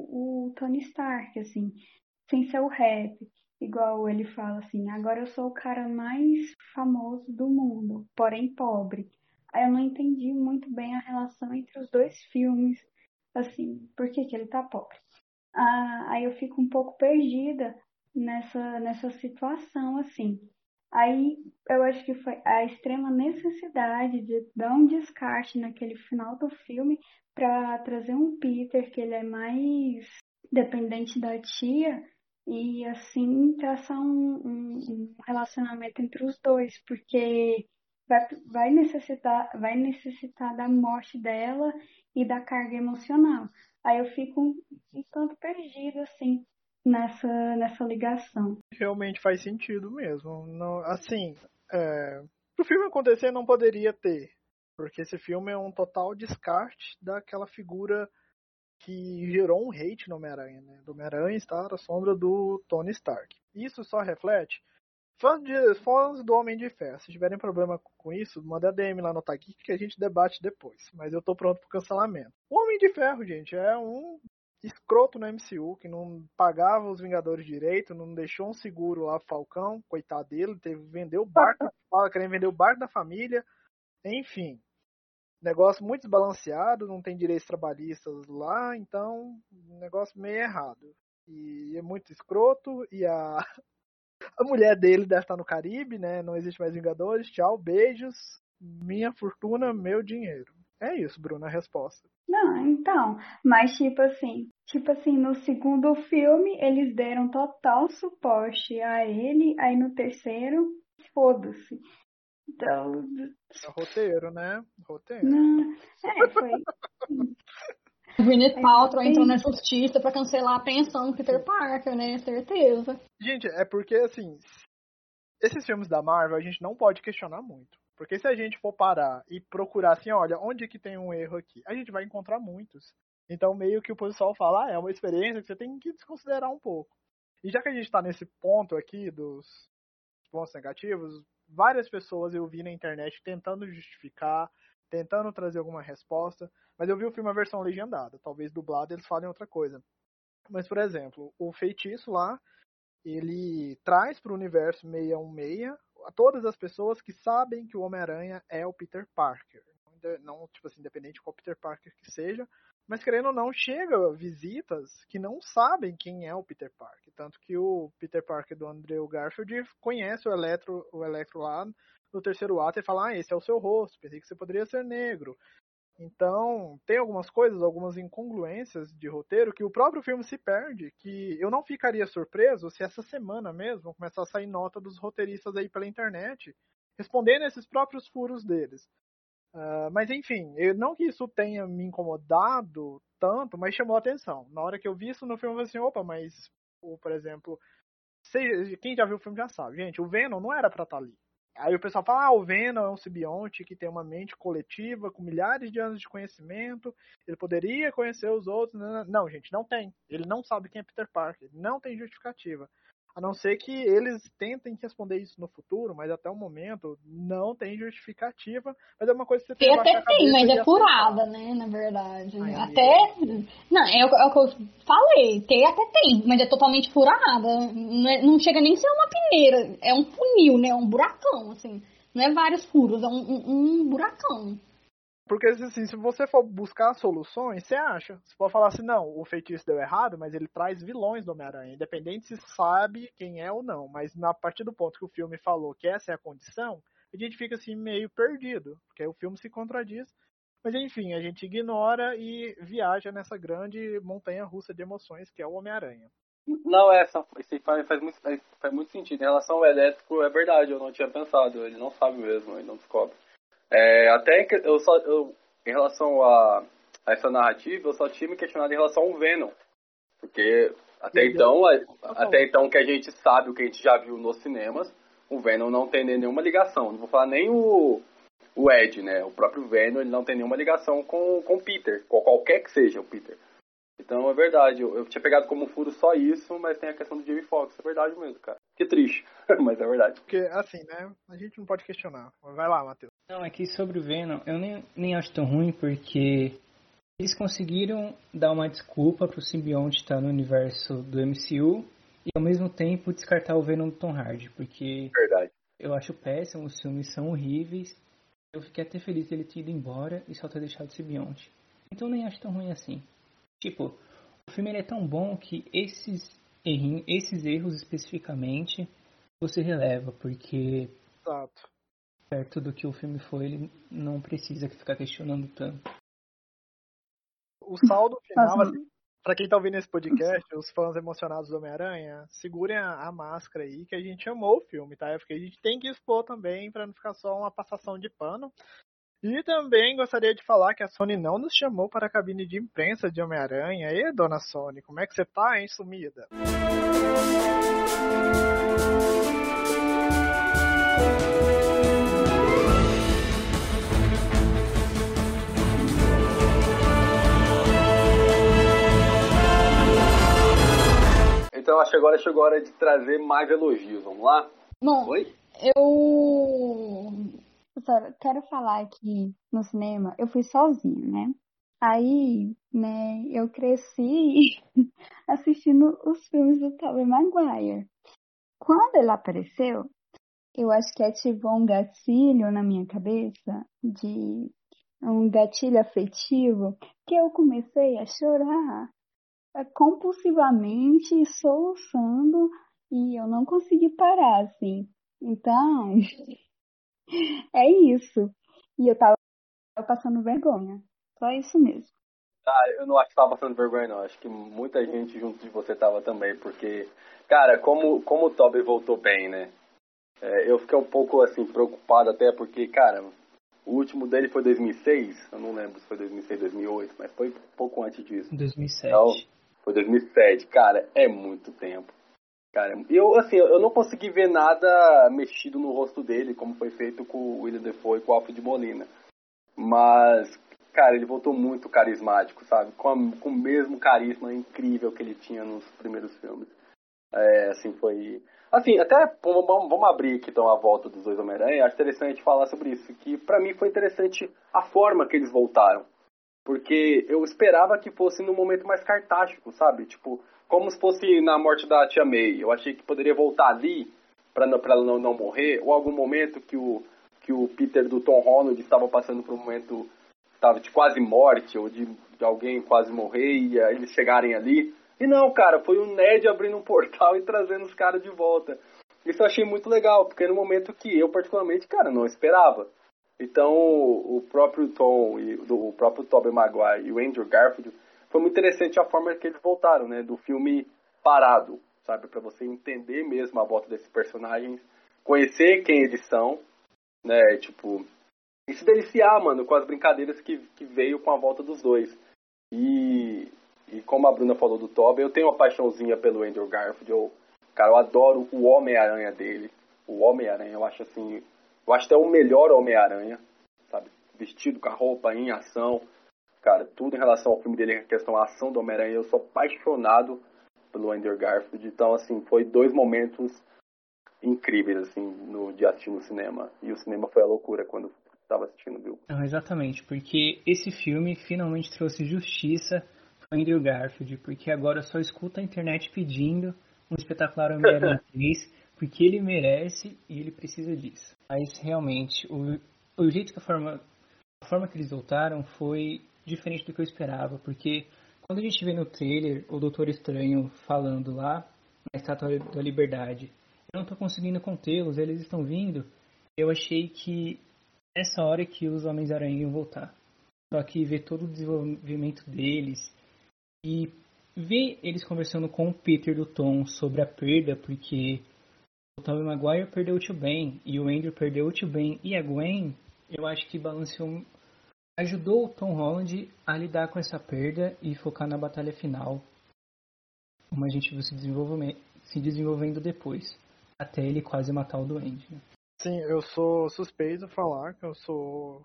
o Tony Stark, assim, sem ser o rap. Igual ele fala assim, agora eu sou o cara mais famoso do mundo, porém pobre. Eu não entendi muito bem a relação entre os dois filmes, assim, por que, que ele tá pobre ah, aí eu fico um pouco perdida nessa, nessa situação, assim. Aí eu acho que foi a extrema necessidade de dar um descarte naquele final do filme para trazer um Peter que ele é mais dependente da tia e assim traçar um, um, um relacionamento entre os dois, porque vai, vai, necessitar, vai necessitar da morte dela e da carga emocional. Aí eu fico um, um tanto perdida, assim, nessa, nessa ligação. Realmente faz sentido mesmo. Assim, é, o filme acontecer não poderia ter, porque esse filme é um total descarte daquela figura que gerou um hate no Homem-Aranha, né? Do Homem-Aranha estar à sombra do Tony Stark. Isso só reflete Fãs, de, fãs do Homem de Ferro, se tiverem problema com isso, manda DM lá no Tagui que a gente debate depois. Mas eu tô pronto pro cancelamento. O Homem de Ferro, gente, é um escroto no MCU que não pagava os Vingadores direito, não deixou um seguro lá pro Falcão, coitado dele, teve que vender o barco, fala querendo vender o barco da família. Enfim, negócio muito desbalanceado, não tem direitos trabalhistas lá, então negócio meio errado. E é muito escroto, e a, a mulher dele deve estar no Caribe, né? Não existe mais Vingadores, tchau, beijos, minha fortuna, meu dinheiro. É isso, Bruna, a resposta. Não, então, mas tipo assim, tipo assim, no segundo filme eles deram total suporte a ele, aí no terceiro, foda-se. Então. É roteiro, né? Roteiro. Não, é, foi. Gwyneth Paltrow entrou na justiça pra cancelar a pensão do Peter Parker, né? Certeza. Gente, é porque assim, esses filmes da Marvel a gente não pode questionar muito. Porque se a gente for parar e procurar assim, olha, onde que tem um erro aqui? A gente vai encontrar muitos. Então, meio que o pessoal fala, ah, é uma experiência que você tem que desconsiderar um pouco. E já que a gente está nesse ponto aqui dos pontos negativos, várias pessoas eu vi na internet tentando justificar, tentando trazer alguma resposta, mas eu vi o filme a versão legendada. Talvez dublado eles falem outra coisa. Mas, por exemplo, o feitiço lá, ele traz para o universo 616 a todas as pessoas que sabem que o Homem-Aranha é o Peter Parker. Não, tipo assim, independente de qual Peter Parker que seja, mas querendo ou não, chega visitas que não sabem quem é o Peter Parker. Tanto que o Peter Parker do Andrew Garfield conhece o Electro, o Electro lá no terceiro ato e fala, ah, esse é o seu rosto, pensei que você poderia ser negro. Então, tem algumas coisas, algumas incongruências de roteiro que o próprio filme se perde, que eu não ficaria surpreso se essa semana mesmo começar a sair nota dos roteiristas aí pela internet, respondendo esses próprios furos deles. Uh, mas enfim, eu, não que isso tenha me incomodado tanto, mas chamou atenção. Na hora que eu vi isso no filme, eu falei assim, opa, mas, por exemplo, quem já viu o filme já sabe. Gente, o Venom não era pra estar tá ali. Aí o pessoal fala, ah, o Venom é um simbionte que tem uma mente coletiva com milhares de anos de conhecimento, ele poderia conhecer os outros. Não, gente, não tem. Ele não sabe quem é Peter Parker, não tem justificativa. A não ser que eles tentem responder isso no futuro, mas até o momento não tem justificativa. Mas é uma coisa que você tem que até tem, mas é furada, né? Na verdade. Aí, até. Não, é o, é o, que eu falei. Tem até tem, mas é totalmente furada. Não, é, não chega nem a ser uma peneira. É um funil, né? É um buracão, assim. Não é vários furos, é um, um, um buracão. Porque assim, se você for buscar soluções, você acha. Você pode falar assim, não, o feitiço deu errado, mas ele traz vilões do Homem-Aranha, independente se sabe quem é ou não. Mas na partir do ponto que o filme falou que essa é a condição, a gente fica assim meio perdido, porque o filme se contradiz. Mas enfim, a gente ignora e viaja nessa grande montanha russa de emoções que é o Homem-Aranha. Não, é, isso faz, faz, muito, faz muito sentido. Em relação ao elétrico, é verdade, eu não tinha pensado. Ele não sabe mesmo, ele não descobre. É, até eu só, eu, em relação a, a, essa narrativa, eu só tinha me questionado em relação ao Venom. Porque até então, a, até então que a gente sabe, o que a gente já viu nos cinemas, o Venom não tem nenhuma ligação. Não vou falar nem o, o Ed, né? O próprio Venom, ele não tem nenhuma ligação com, com o Peter, com qualquer que seja o Peter. Então é verdade, eu, eu, tinha pegado como furo só isso, mas tem a questão do Jamie Foxx, é verdade mesmo, cara. Que triste, mas é verdade. Porque, assim, né, a gente não pode questionar. Vai lá, Matheus. Não, aqui sobre o Venom, eu nem, nem acho tão ruim, porque eles conseguiram dar uma desculpa pro simbionte estar no universo do MCU e ao mesmo tempo descartar o Venom do Tom Hardy, porque verdade. eu acho péssimo, os filmes são horríveis. Eu fiquei até feliz dele ter ido embora e só ter deixado o simbionte. Então nem acho tão ruim assim. Tipo, o filme é tão bom que esses, errinhos, esses erros especificamente você releva, porque Exato. Perto do que o filme foi, ele não precisa ficar questionando tanto. O saldo final, assim, pra quem tá ouvindo esse podcast, os fãs emocionados do Homem-Aranha, segurem a, a, máscara aí, que a gente amou o filme, tá? É porque a gente tem que expor também, pra não ficar só uma passação de pano. E também gostaria de falar que a Sony não nos chamou para a cabine de imprensa de Homem-Aranha. E dona Sony, como é que você tá, hein, sumida? Então acho que agora chegou a hora de trazer mais elogios. Vamos lá? Bom, Oi? eu Professora, quero falar que no cinema eu fui sozinha, né? Aí, né, eu cresci assistindo os filmes do Tobey Maguire. Quando ele apareceu, eu acho que ativou um gatilho na minha cabeça de um gatilho afetivo que eu comecei a chorar compulsivamente, soluçando, e eu não consegui parar, assim. Então, é isso. E eu tava passando vergonha. Só isso mesmo. Ah, eu não acho que tava passando vergonha, não. Acho que muita gente junto de você tava também, porque, cara, como, como o Toby voltou bem, né? É, eu fiquei um pouco, assim, preocupado até porque, cara, o último dele foi 2006. Eu não lembro se foi 2006, 2008, mas foi um pouco antes disso. 2007. Então, foi 2007. Cara, é muito tempo. Cara, eu, assim, eu não consegui ver nada mexido no rosto dele, como foi feito com o William Defoe e com o Alfred Molina. Mas, cara, ele voltou muito carismático, sabe? Com, a, com o mesmo carisma incrível que ele tinha nos primeiros filmes. É, assim, foi. Assim, até vamos, abrir aqui então a volta dos dois Homem-Aranha. Acho interessante falar sobre isso. Que para mim foi interessante a forma que eles voltaram. Porque eu esperava que fosse num momento mais cartástico, sabe? Tipo, como se fosse na morte da tia May. Eu achei que poderia voltar ali para ela não, não morrer, ou algum momento que o, que o Peter do Tom Holland estava passando por um momento estava de quase morte ou de, de alguém quase morrer e eles chegarem ali. E não, cara, foi o Ned abrindo um portal e trazendo os caras de volta. Isso eu achei muito legal, porque no momento que eu particularmente, cara, não esperava. Então, o próprio Tom e o próprio Tobey Maguire e o Andrew Garfield foi muito interessante a forma que eles voltaram, né, do filme parado, sabe, para você entender mesmo a volta desses personagens, conhecer quem eles são né? Tipo, e se deliciar, mano, com as brincadeiras que, que veio com a volta dos dois. E, e como a Bruna falou do Toby, eu tenho uma paixãozinha pelo Andrew Garfield. Eu, cara, eu adoro o Homem-Aranha dele. O Homem-Aranha, eu acho assim. Eu acho até o melhor Homem-Aranha, sabe? Vestido com a roupa em ação. Cara, tudo em relação ao filme dele, a questão da ação do Homem-Aranha, eu sou apaixonado pelo Andrew Garfield. Então, assim, foi dois momentos incríveis, assim, no, de assistir no cinema. E o cinema foi a loucura quando estava assistindo, viu? Não, exatamente, porque esse filme finalmente trouxe justiça para Andrew Garfield, porque agora só escuta a internet pedindo um espetacular Homem-Aranha 3, porque ele merece e ele precisa disso. Mas realmente, o, o jeito que a forma, a forma que eles voltaram foi diferente do que eu esperava, porque quando a gente vê no trailer o Doutor Estranho falando lá na Estátua da Liberdade, não estou conseguindo contê-los, eles estão vindo. Eu achei que essa hora que os Homens-Aranha iam voltar. Só que ver todo o desenvolvimento deles e ver eles conversando com o Peter do Tom sobre a perda, porque o Tobey Maguire perdeu o tio Ben e o Andrew perdeu o tio Ben e a Gwen, eu acho que balanceou, ajudou o Tom Holland a lidar com essa perda e focar na batalha final, como a gente viu se, se desenvolvendo depois até ele quase matar o Duende. Né? Sim, eu sou suspeito falar que eu sou.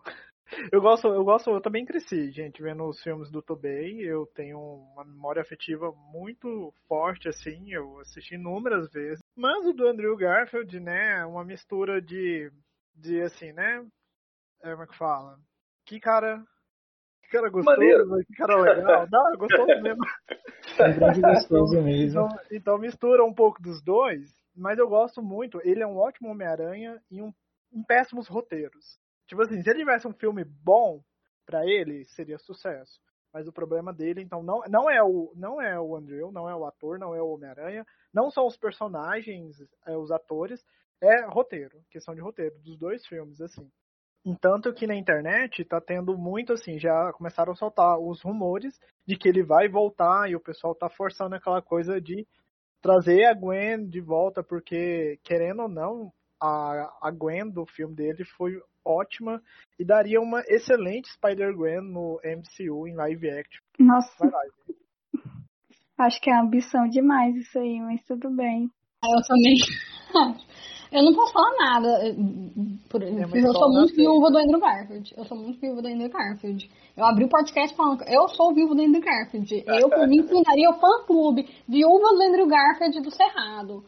Eu gosto, eu gosto, eu também cresci, gente, vendo os filmes do Tobey. Eu tenho uma memória afetiva muito forte, assim. Eu assisti inúmeras vezes. Mas o do Andrew Garfield, né, uma mistura de, de assim, né? É, como é que fala? Que cara que cara gostoso, Maneiro. que cara legal. Não, gostoso mesmo. É grande gostoso mesmo. Então, então, mistura um pouco dos dois mas eu gosto muito. Ele é um ótimo Homem-Aranha e um, em péssimos roteiros. Tipo assim, se ele tivesse um filme bom para ele, seria sucesso. Mas o problema dele, então, não, não é o não é o Andrew, não é o ator, não é o Homem-Aranha, não são os personagens, é, os atores, é roteiro, questão de roteiro, dos dois filmes, assim. Entanto que na internet tá tendo muito assim, já começaram a soltar os rumores de que ele vai voltar e o pessoal tá forçando aquela coisa de trazer a Gwen de volta, porque, querendo ou não, a, a Gwen do filme dele foi ótima e daria uma excelente Spider-Gwen no MCU em live action. Nossa. Acho que é ambição demais isso aí, mas tudo bem. Eu também. Eu não posso falar nada. Eh, por, é eu sou muito viúva do Andrew Garfield. Eu sou muito viúva do Andrew Garfield. Eu abri o podcast falando eu sou viúva do Andrew Garfield. Eu, por mim, fundaria o fã-clube Viúva do Andrew Garfield do Cerrado.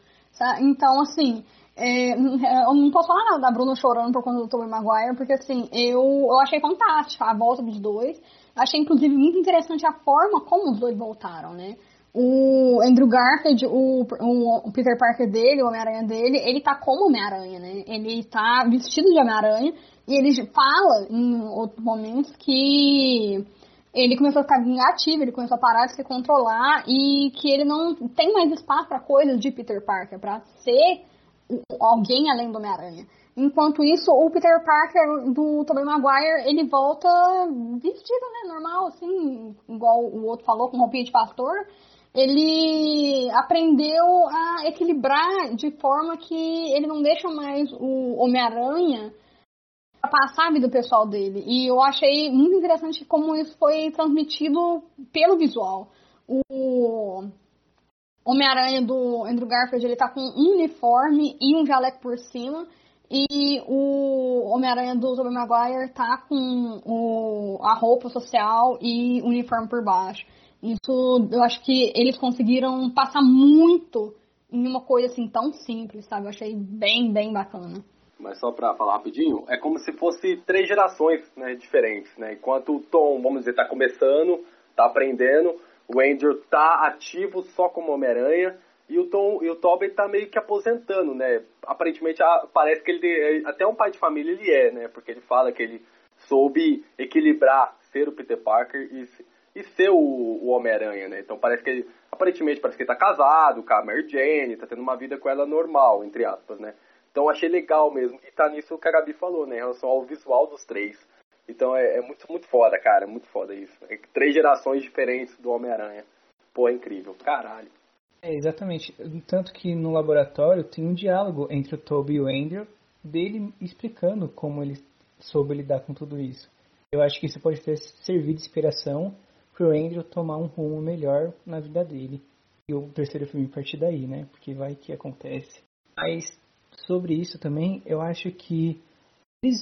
Então, assim, é, eu não posso falar nada da Bruna chorando por conta do Tobey Maguire, porque, assim, eu, eu achei fantástica a volta dos dois. Achei, inclusive, muito interessante a forma como os dois voltaram, né? o Andrew Garfield, o, o, Peter Parker dele, o Homem-Aranha dele, ele tá como Homem-Aranha, né? Ele tá vestido de Homem-Aranha, E ele fala em outros momentos que ele começou a ficar vingativo, ele começou a parar de se controlar e que ele não tem mais espaço para coisas de Peter Parker, para ser alguém além do Homem-Aranha. Enquanto isso, o Peter Parker do Tobey Maguire, ele volta vestido, né, normal, assim, igual o outro falou, com roupinha de pastor. Ele aprendeu a equilibrar de forma que ele não deixa mais o Homem-Aranha passar a vida pessoal dele. E eu achei muito interessante como isso foi transmitido pelo visual. O Homem-Aranha do Andrew Garfield, ele tá com um uniforme e um jaleco por cima. E o Homem-Aranha do Tobey Maguire tá com o, a roupa social e o uniforme por baixo. Isso, eu acho que eles conseguiram passar muito em uma coisa assim tão simples, sabe? Eu achei bem, bem bacana. Mas só para falar rapidinho, é como se fosse três gerações né, diferentes, né? Enquanto o Tom, vamos dizer, tá começando, tá aprendendo, o Andrew tá ativo só como Homem-Aranha, e o Tom e o Tobey tá meio que aposentando, né? Aparentemente parece que ele até um pai de família ele é, né? Porque ele fala que ele soube equilibrar ser o Peter Parker e, e ser o, o Homem-Aranha, né? Então parece que ele aparentemente parece que ele tá casado com a Mary Jane, tá tendo uma vida com ela normal, entre aspas, né? Então achei legal mesmo. E tá nisso que a Gabi falou, né? Em relação ao visual dos três. Então é, é muito, muito foda, cara. Muito foda isso. É três gerações diferentes do Homem-Aranha. Pô, é incrível. Caralho. É, exatamente. Tanto que no laboratório tem um diálogo entre o Toby e o Andrew, dele explicando como ele soube lidar com tudo isso. Eu acho que isso pode ter servido de inspiração pro Andrew tomar um rumo melhor na vida dele. E o terceiro filme partir daí, né? Porque vai que acontece. Mas sobre isso também, eu acho que eles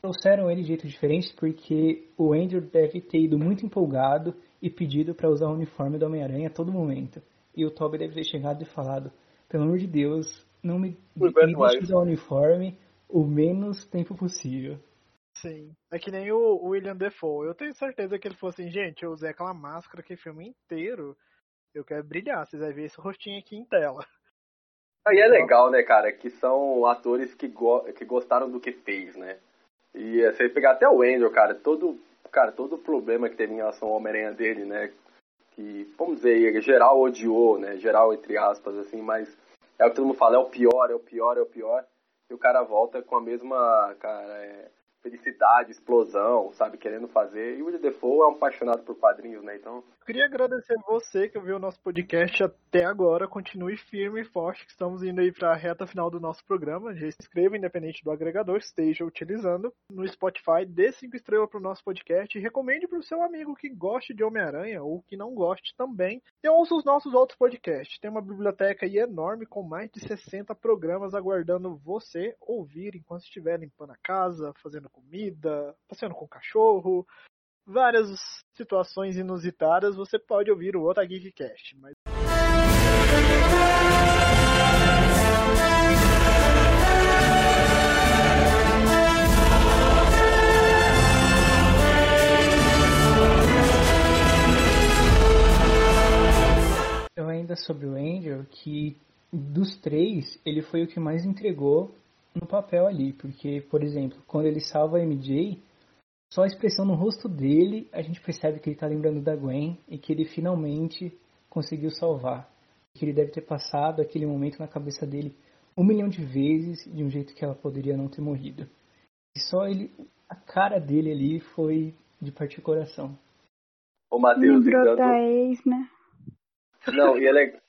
trouxeram ele de jeito diferente porque o Andrew deve ter ido muito empolgado e pedido para usar o uniforme do Homem-Aranha a todo momento. E o Toby deve ter chegado e falado: pelo amor de Deus, não me, me deixe usar o uniforme o menos tempo possível. Sim. É que nem o William Defoe. Eu tenho certeza que ele falou assim, gente, eu usei aquela máscara que filme inteiro. Eu quero brilhar, vocês vão ver esse rostinho aqui em tela. Aí é legal, né, cara, que são atores que, go que gostaram do que fez, né? E você pegar até o Andrew, cara, todo, cara, todo o problema que teve em relação ao Homem-Aranha dele, né? que, vamos dizer, geral odiou, né? Geral, entre aspas, assim, mas é o que todo mundo fala, é o pior, é o pior, é o pior. E o cara volta com a mesma, cara, é, felicidade, explosão, sabe, querendo fazer. E o William Defoe é um apaixonado por quadrinhos, né? Então. Queria agradecer você que ouviu o nosso podcast até agora. Continue firme e forte, que estamos indo aí para a reta final do nosso programa. Já se inscreva, independente do agregador, esteja utilizando. No Spotify, dê cinco estrelas para o nosso podcast e recomende para o seu amigo que goste de Homem-Aranha ou que não goste também. E ouça os nossos outros podcasts. Tem uma biblioteca aí enorme com mais de 60 programas aguardando você ouvir enquanto estiver limpando a casa, fazendo comida, passeando com o cachorro, várias situações inusitadas, você pode ouvir o Ota Geekcast. Mas... Eu ainda sobre o Angel, que dos três, ele foi o que mais entregou no papel ali, porque, por exemplo, quando ele salva a MJ, só a expressão no rosto dele, a gente percebe que ele está lembrando da Gwen e que ele finalmente conseguiu salvar. Que ele deve ter passado aquele momento na cabeça dele um milhão de vezes de um jeito que ela poderia não ter morrido. E só ele, a cara dele ali foi de partir o coração. Ô, Matheus, Lembrou da ex, né? Não, e é legal.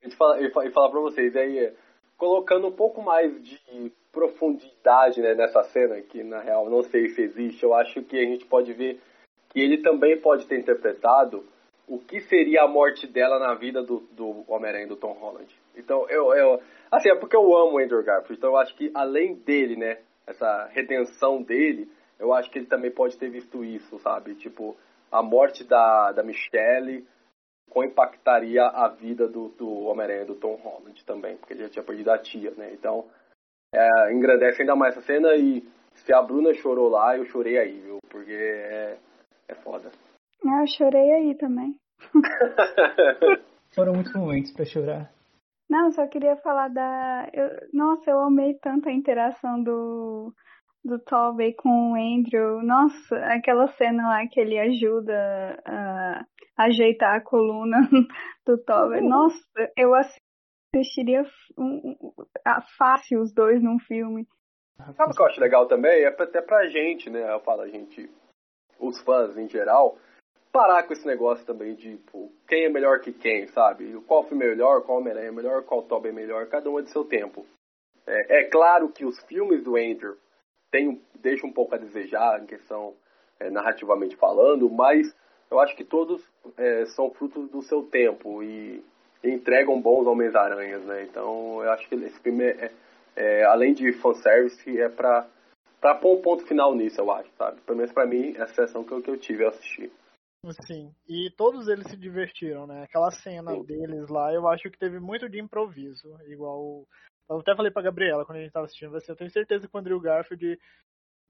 A gente fala, e falar pra vocês, aí colocando um pouco mais de profundidade né, nessa cena, que na real não sei se existe, eu acho que a gente pode ver que ele também pode ter interpretado o que seria a morte dela na vida do, do Homem-Aranha do Tom Holland. Então, eu, eu. Assim, é porque eu amo o Andrew Garfield, então eu acho que além dele, né, essa redenção dele, eu acho que ele também pode ter visto isso, sabe? Tipo, a morte da, da Michelle impactaria a vida do, do Homem-Aranha do Tom Holland também, porque ele já tinha perdido a tia, né? Então, é, engrandece ainda mais essa cena e se a Bruna chorou lá, eu chorei aí, viu? Porque é, é foda. Eu chorei aí também. Foram muitos momentos para chorar. Não, só queria falar da. Eu... Nossa, eu amei tanto a interação do do Tobey com o Andrew. Nossa, aquela cena lá que ele ajuda a ajeitar a coluna do Tobey. Nossa, eu assistiria fácil os dois num filme. Sabe o que eu acho legal também? É até pra gente, né? Eu falo a gente, os fãs em geral, parar com esse negócio também de tipo, quem é melhor que quem, sabe? Qual filme é melhor, qual Homem-Aranha é melhor, qual Tobey é melhor, cada um é de seu tempo. É, é claro que os filmes do Andrew tem, deixam um pouco a desejar em questão é, narrativamente falando, mas eu acho que todos é, são frutos do seu tempo e, e entregam bons Homens-Aranhas, né? Então eu acho que esse filme, é, é, além de fanservice, é pra, pra pôr um ponto final nisso, eu acho, sabe? Pelo menos pra mim, essa sessão que eu, que eu tive eu assisti. Sim, e todos eles se divertiram, né? Aquela cena Sim. deles lá, eu acho que teve muito de improviso, igual eu até falei pra Gabriela quando a gente tava assistindo, assim, eu tenho certeza que o Andrew Garfield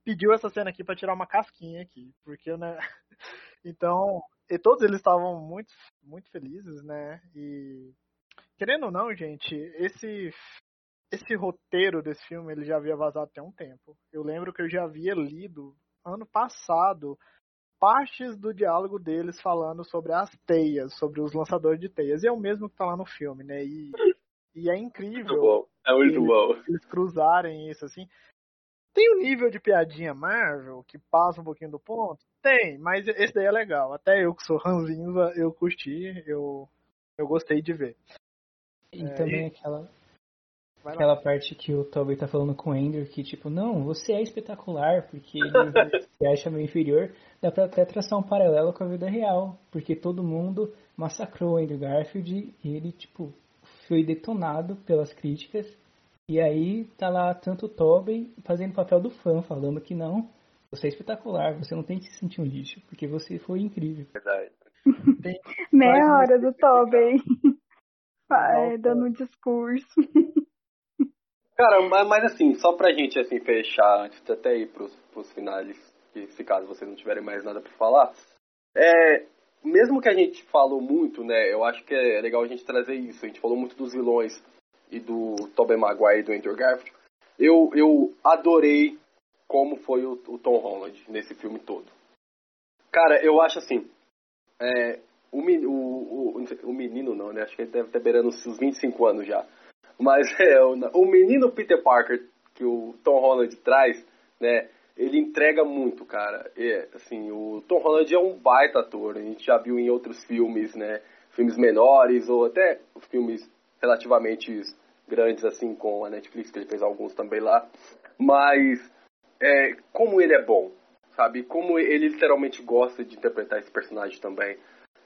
pediu essa cena aqui para tirar uma casquinha aqui, porque, né? Então, e todos eles estavam muito, muito felizes, né? E querendo ou não, gente, esse esse roteiro desse filme ele já havia vazado até um tempo. Eu lembro que eu já havia lido ano passado partes do diálogo deles falando sobre as teias, sobre os lançadores de teias. E é o mesmo que tá lá no filme, né? E, e é incrível é muito eles, bom. Eles cruzarem isso, assim. Tem um nível de piadinha Marvel que passa um pouquinho do ponto? Tem, mas esse daí é legal. Até eu que sou ranzinza, eu curti, eu, eu gostei de ver. E é, também e... aquela, aquela parte que o Toby tá falando com o Andrew, que tipo, não, você é espetacular, porque ele se acha meio inferior. Dá pra até traçar um paralelo com a vida real, porque todo mundo massacrou o Andrew Garfield e ele, tipo, foi detonado pelas críticas. E aí tá lá tanto o Tobey fazendo o papel do fã, falando que não, você é espetacular, você não tem que se sentir um lixo, porque você foi incrível. Verdade. Meia hora do Tobey. dando um discurso. Cara, mas, mas, assim, só pra gente assim, fechar, antes de até ir pros, pros finais, que, se caso vocês não tiverem mais nada pra falar, é, mesmo que a gente falou muito, né, eu acho que é legal a gente trazer isso. A gente falou muito dos vilões e do Tobey Maguire e do Andrew Garfield. Eu, eu adorei como foi o, o Tom Holland nesse filme todo. Cara, eu acho assim, é, o, o, o, menino não, né? Acho que ele deve estar beirando os 25 anos já. Mas é, o, o menino Peter Parker que o Tom Holland traz, né? Ele entrega muito, cara. É, assim, o Tom Holland é um baita ator. A gente já viu em outros filmes, né? Filmes menores ou até filmes relativamente grandes, assim, com a Netflix, que ele fez alguns também lá. Mas, é, como ele é bom, sabe? Como ele literalmente gosta de interpretar esse personagem também.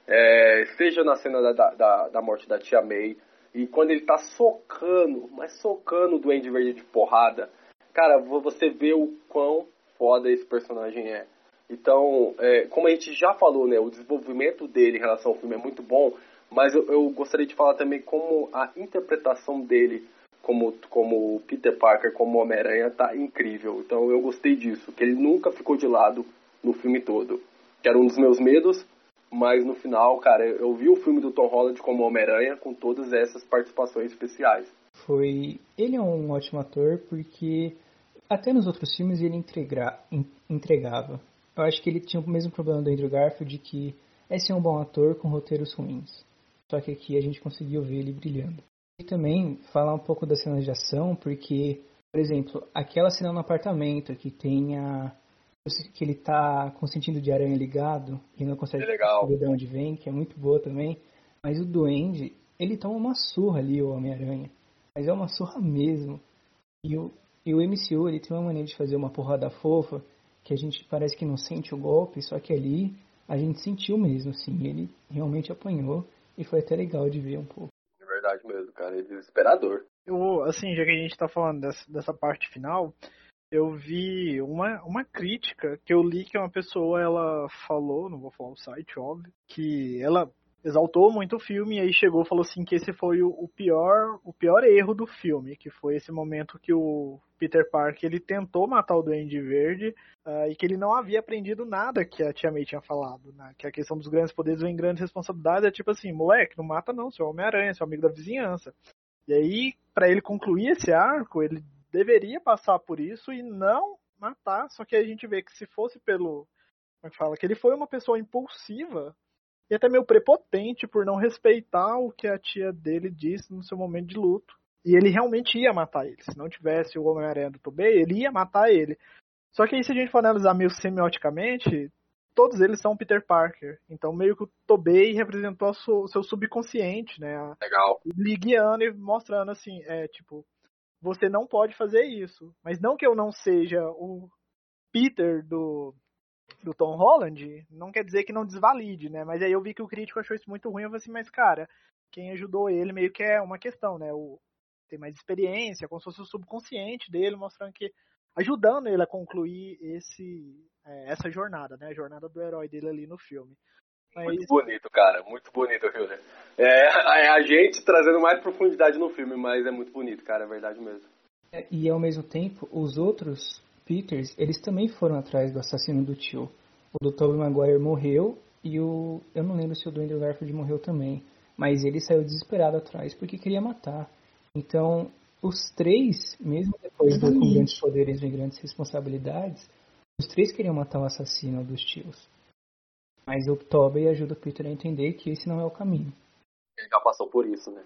É, seja na cena da, da, da morte da Tia May, e quando ele tá socando, mas socando o Duende Verde de porrada, cara, você vê o quão foda esse personagem é. Então, é, como a gente já falou, né, o desenvolvimento dele em relação ao filme é muito bom, mas eu, eu gostaria de falar também como a interpretação dele como, como Peter Parker, como Homem-Aranha, tá incrível. Então eu gostei disso, que ele nunca ficou de lado no filme todo. Que era um dos meus medos, mas no final, cara, eu vi o filme do Tom Holland como Homem-Aranha com todas essas participações especiais. Foi. Ele é um ótimo ator porque até nos outros filmes ele entregava. Eu acho que ele tinha o mesmo problema do Andrew Garfield, de que é ser um bom ator com roteiros ruins. Só que aqui a gente conseguiu ver ele brilhando. E também falar um pouco das cenas de ação, porque, por exemplo, aquela cena no apartamento que tem a. que ele tá com o sentido de aranha ligado e não consegue é saber de onde vem, que é muito boa também. Mas o Duende, ele toma uma surra ali, o Homem-Aranha. Mas é uma surra mesmo. E o, e o MCU, ele tem uma maneira de fazer uma porrada fofa, que a gente parece que não sente o golpe, só que ali a gente sentiu mesmo, assim. Ele realmente apanhou e foi até legal de ver um pouco. É verdade mesmo, cara. É desesperador. Eu, assim, já que a gente tá falando dessa, dessa parte final, eu vi uma, uma crítica que eu li que uma pessoa, ela falou, não vou falar o site, óbvio, que ela exaltou muito o filme e aí chegou e falou assim que esse foi o, o, pior o pior erro do filme, que foi esse momento que o Peter Parker ele tentou matar o Duende Verde uh, e que ele não havia aprendido nada que a Tia May tinha falado, né? que a questão dos grandes poderes vem grandes responsabilidades é tipo assim, moleque, não mata não, seu Homem-Aranha, seu amigo da vizinhança. E aí, para ele concluir esse arco, ele deveria passar por isso e não matar, só que a gente vê que se fosse pelo. Como é que fala? Que ele foi uma pessoa impulsiva e até meio prepotente por não respeitar o que a tia dele disse no seu momento de luto. E ele realmente ia matar ele. Se não tivesse o Homem-Aranha do Tobey, ele ia matar ele. Só que aí, se a gente for analisar meio semioticamente, todos eles são Peter Parker. Então, meio que o Tobey representou o seu subconsciente, né? Legal. Lhe guiando e mostrando assim, é tipo, você não pode fazer isso. Mas não que eu não seja o Peter do, do Tom Holland, não quer dizer que não desvalide, né? Mas aí eu vi que o crítico achou isso muito ruim. Eu falei assim, mas cara, quem ajudou ele meio que é uma questão, né? O, tem mais experiência, como se fosse o subconsciente dele, mostrando que ajudando ele a concluir esse é, essa jornada, né? A jornada do herói dele ali no filme. Mas... Muito bonito, cara. Muito bonito, viu? É, é a gente trazendo mais profundidade no filme, mas é muito bonito, cara. É verdade mesmo. É, e ao mesmo tempo, os outros Peters, eles também foram atrás do assassino do tio. O do Tobey Maguire morreu e o... Eu não lembro se o do Andrew Garfield morreu também. Mas ele saiu desesperado atrás porque queria matar. Então, os três, mesmo depois do com grandes poderes e grandes responsabilidades, os três queriam matar o assassino dos tios. Mas o Tobey ajuda o Peter a entender que esse não é o caminho. Ele já passou por isso, né?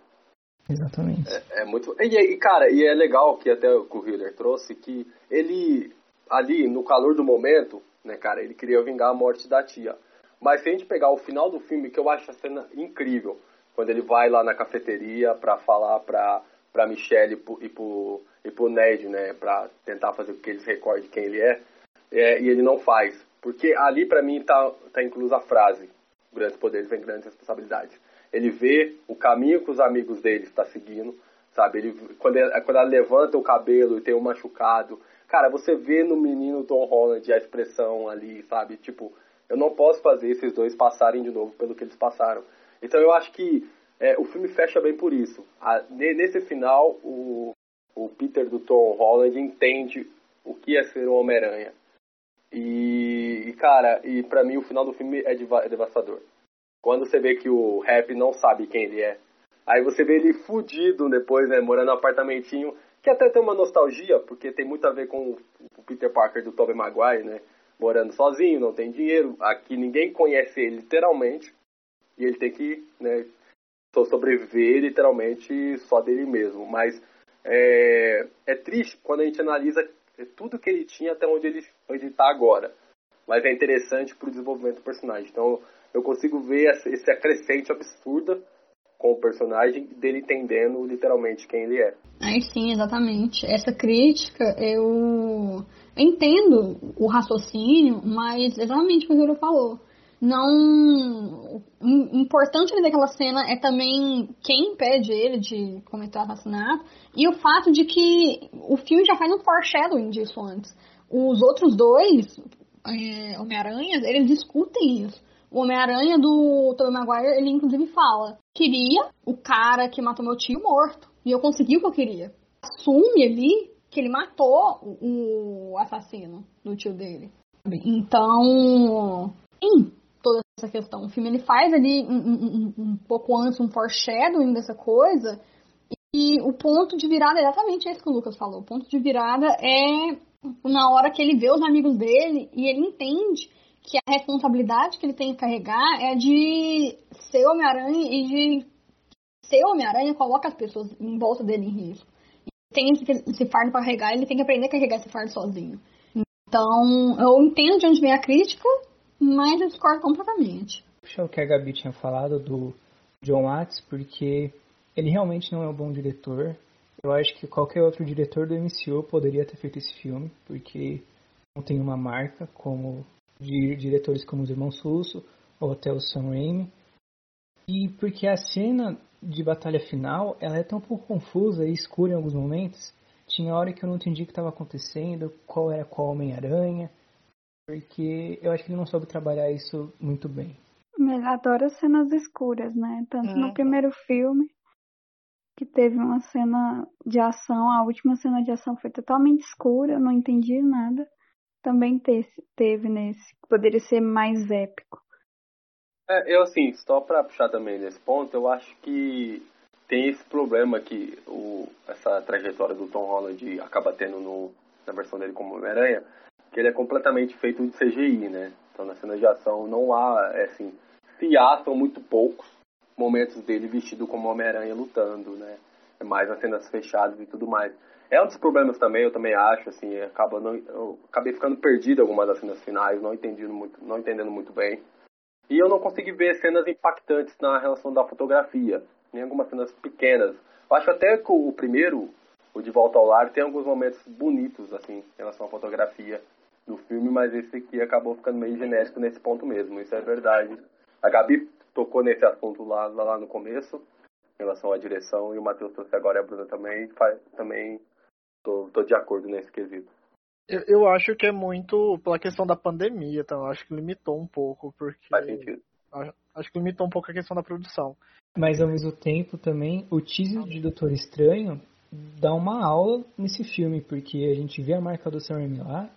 Exatamente. É, é muito. E, e, cara, e é legal que até o Hiller trouxe que ele, ali, no calor do momento, né, cara, ele queria vingar a morte da tia. Mas se a gente pegar o final do filme, que eu acho a cena incrível, quando ele vai lá na cafeteria pra falar pra, pra Michelle e pro, e pro, e pro Ned, né, pra tentar fazer com que eles recordem quem ele é é, e ele não faz. Porque ali, para mim, tá, tá inclusa a frase: grandes poderes vêm grandes responsabilidades. Ele vê o caminho que os amigos dele estão seguindo, sabe? Ele, quando, ele, quando levanta o cabelo e tem um machucado, cara, você vê no menino Tom Holland a expressão ali, sabe? Tipo, eu não posso fazer esses dois passarem de novo pelo que eles passaram. Então eu acho que é, o filme fecha bem por isso. A, nesse final, o, o Peter do Tom Holland entende o que é ser um Homem-Aranha. E, e, cara, e para mim o final do filme é, é devastador. Quando você vê que o Rap não sabe quem ele é. Aí você vê ele fudido depois, né, morando no apartamentinho, que até tem uma nostalgia, porque tem muito a ver com o Peter Parker do Tobey Maguire, né, morando sozinho, não tem dinheiro, aqui ninguém conhece ele literalmente, e ele tem que, né, sobreviver literalmente só dele mesmo. Mas é, é triste quando a gente analisa tudo que ele tinha até onde ele está agora. Mas é interessante para o desenvolvimento do personagem. Então eu consigo ver esse acrescente absurda com o personagem dele entendendo literalmente quem ele é. Aí sim, exatamente. Essa crítica eu entendo o raciocínio, mas exatamente o que o Júlio falou não. Importante naquela cena é também quem impede ele de cometer o assassinato e o fato de que o filme já faz um foreshadowing disso antes. Os outros dois, é, Homem-Aranha, eles discutem isso. O Homem-Aranha do Tobey Maguire, ele inclusive fala: queria o cara que matou meu tio morto. E eu consegui o que eu queria. Assume ali que ele matou o assassino do tio dele. Então, sim, toda essa questão. O filme ele faz ali um, um, um pouco antes um foreshadowing dessa coisa. E o ponto de virada é exatamente esse que o Lucas falou. O ponto de virada é na hora que ele vê os amigos dele e ele entende que a responsabilidade que ele tem que carregar é de ser Homem-Aranha e de ser Homem-Aranha coloca as pessoas em volta dele em risco. Tem esse fardo para carregar, ele tem que aprender a carregar esse fardo sozinho. Então, eu entendo de onde vem a crítica, mas eu discordo completamente. Puxa o que a Gabi tinha falado do John Watts, porque ele realmente não é um bom diretor. Eu acho que qualquer outro diretor do MCU poderia ter feito esse filme, porque não tem uma marca como de diretores como os Irmãos Russo ou até o Sam Raimi. E porque a cena de batalha final, ela é tão pouco confusa e escura em alguns momentos. Tinha hora que eu não entendi o que estava acontecendo, qual era qual Homem-Aranha porque eu acho que ele não soube trabalhar isso muito bem. Ele adora cenas escuras, né? Tanto no uhum. primeiro filme, que teve uma cena de ação, a última cena de ação foi totalmente escura, eu não entendi nada. Também teve, nesse, poderia ser mais épico. É, eu assim, só para puxar também nesse ponto, eu acho que tem esse problema que o, essa trajetória do Tom Holland acaba tendo no, na versão dele como Homem-Aranha, que ele é completamente feito de CGI, né? Então nas cenas de ação não há, é, assim, se há, são muito poucos momentos dele vestido como Homem-Aranha lutando, né? É mais nas cenas fechadas e tudo mais. É um dos problemas também, eu também acho, assim, acaba não, eu acabei ficando perdido algumas das cenas finais, não entendendo muito, não entendendo muito bem. E eu não consegui ver cenas impactantes na relação da fotografia, nem algumas cenas pequenas. Eu acho até que o primeiro, o De Volta ao Lar, tem alguns momentos bonitos, assim, em relação à fotografia do filme, mas esse aqui acabou ficando meio genérico nesse ponto mesmo, isso é verdade. A Gabi tocou nesse assunto lá, lá no começo, em relação à direção, e o Matheus trouxe agora e a Bruna também, também tô, tô de acordo nesse quesito. Eu, eu, acho que é muito pela questão da pandemia, então acho que limitou um pouco, porque. Faz sentido. Acho, acho que limitou um pouco a questão da produção. Mas ao mesmo tempo também, o teaser de Doutor Estranho dá uma aula nesse filme, porque a gente vê a marca do Sam Raimi lá,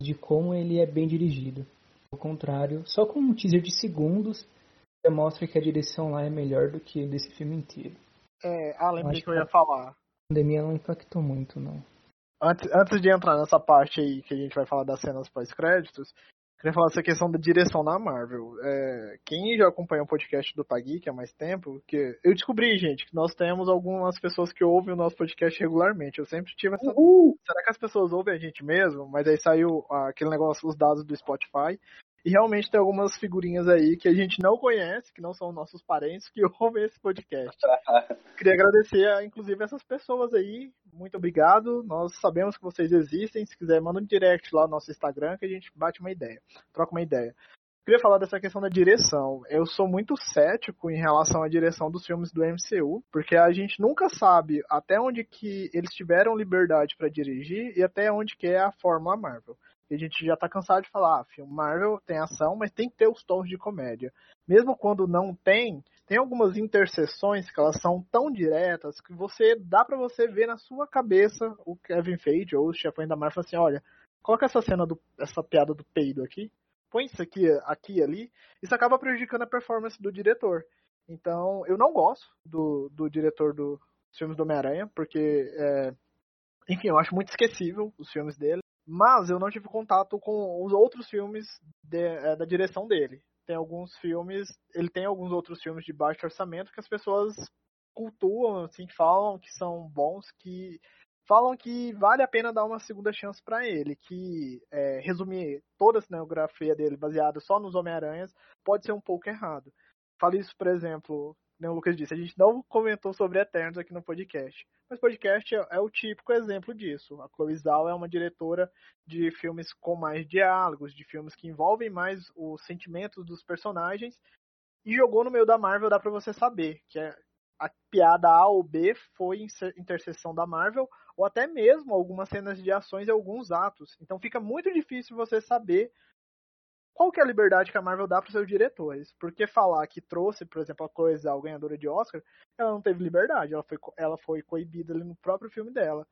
de como ele é bem dirigido. Ao contrário, só com um teaser de segundos, mostra que a direção lá é melhor do que desse filme inteiro. É, ah, lembrei que eu ia falar. A pandemia não impactou muito, não. Antes, antes de entrar nessa parte aí que a gente vai falar das cenas pós-créditos, queria falar dessa questão da direção na Marvel. É, quem já acompanha o podcast do Tagui, há mais tempo, que eu descobri, gente, que nós temos algumas pessoas que ouvem o nosso podcast regularmente. Eu sempre tive essa. Uhul. Será que as pessoas ouvem a gente mesmo? Mas aí saiu aquele negócio, os dados do Spotify. E realmente tem algumas figurinhas aí que a gente não conhece, que não são nossos parentes, que ouvem esse podcast. Queria agradecer, inclusive, essas pessoas aí. Muito obrigado. Nós sabemos que vocês existem. Se quiser, manda um direct lá no nosso Instagram que a gente bate uma ideia, troca uma ideia. Queria falar dessa questão da direção. Eu sou muito cético em relação à direção dos filmes do MCU, porque a gente nunca sabe até onde que eles tiveram liberdade para dirigir e até onde que é a fórmula Marvel. E a gente já tá cansado de falar, ah, filme Marvel tem ação, mas tem que ter os tons de comédia. Mesmo quando não tem, tem algumas interseções que elas são tão diretas que você dá para você ver na sua cabeça o Kevin Feige ou os chefões da Marvel assim, olha, coloca essa cena do essa piada do peido aqui, põe isso aqui aqui ali, isso acaba prejudicando a performance do diretor. Então, eu não gosto do, do diretor dos filmes do Homem-Aranha, porque é, enfim, eu acho muito esquecível os filmes dele. Mas eu não tive contato com os outros filmes de, é, da direção dele. Tem alguns filmes, ele tem alguns outros filmes de baixo orçamento que as pessoas cultuam, assim, falam que são bons, que falam que vale a pena dar uma segunda chance para ele, que é, resumir toda a cinematografia dele baseada só nos Homem-Aranhas pode ser um pouco errado. Falo isso, por exemplo, como o Lucas disse, a gente não comentou sobre Eternos aqui no podcast. Mas podcast é, é, o típico exemplo disso. A Chloe Zhao é uma diretora de filmes com mais diálogos, de filmes que envolvem mais os sentimentos dos personagens. E jogou no meio da Marvel, dá pra você saber que é, a piada A ou B foi interseção da Marvel, ou até mesmo algumas cenas de ações e alguns atos. Então fica muito difícil você saber qual que é a liberdade que a Marvel dá para os seus diretores? Porque falar que trouxe, por exemplo, a coisa ao ganhadora de Oscar, ela não teve liberdade, ela foi, ela foi coibida no próprio filme dela.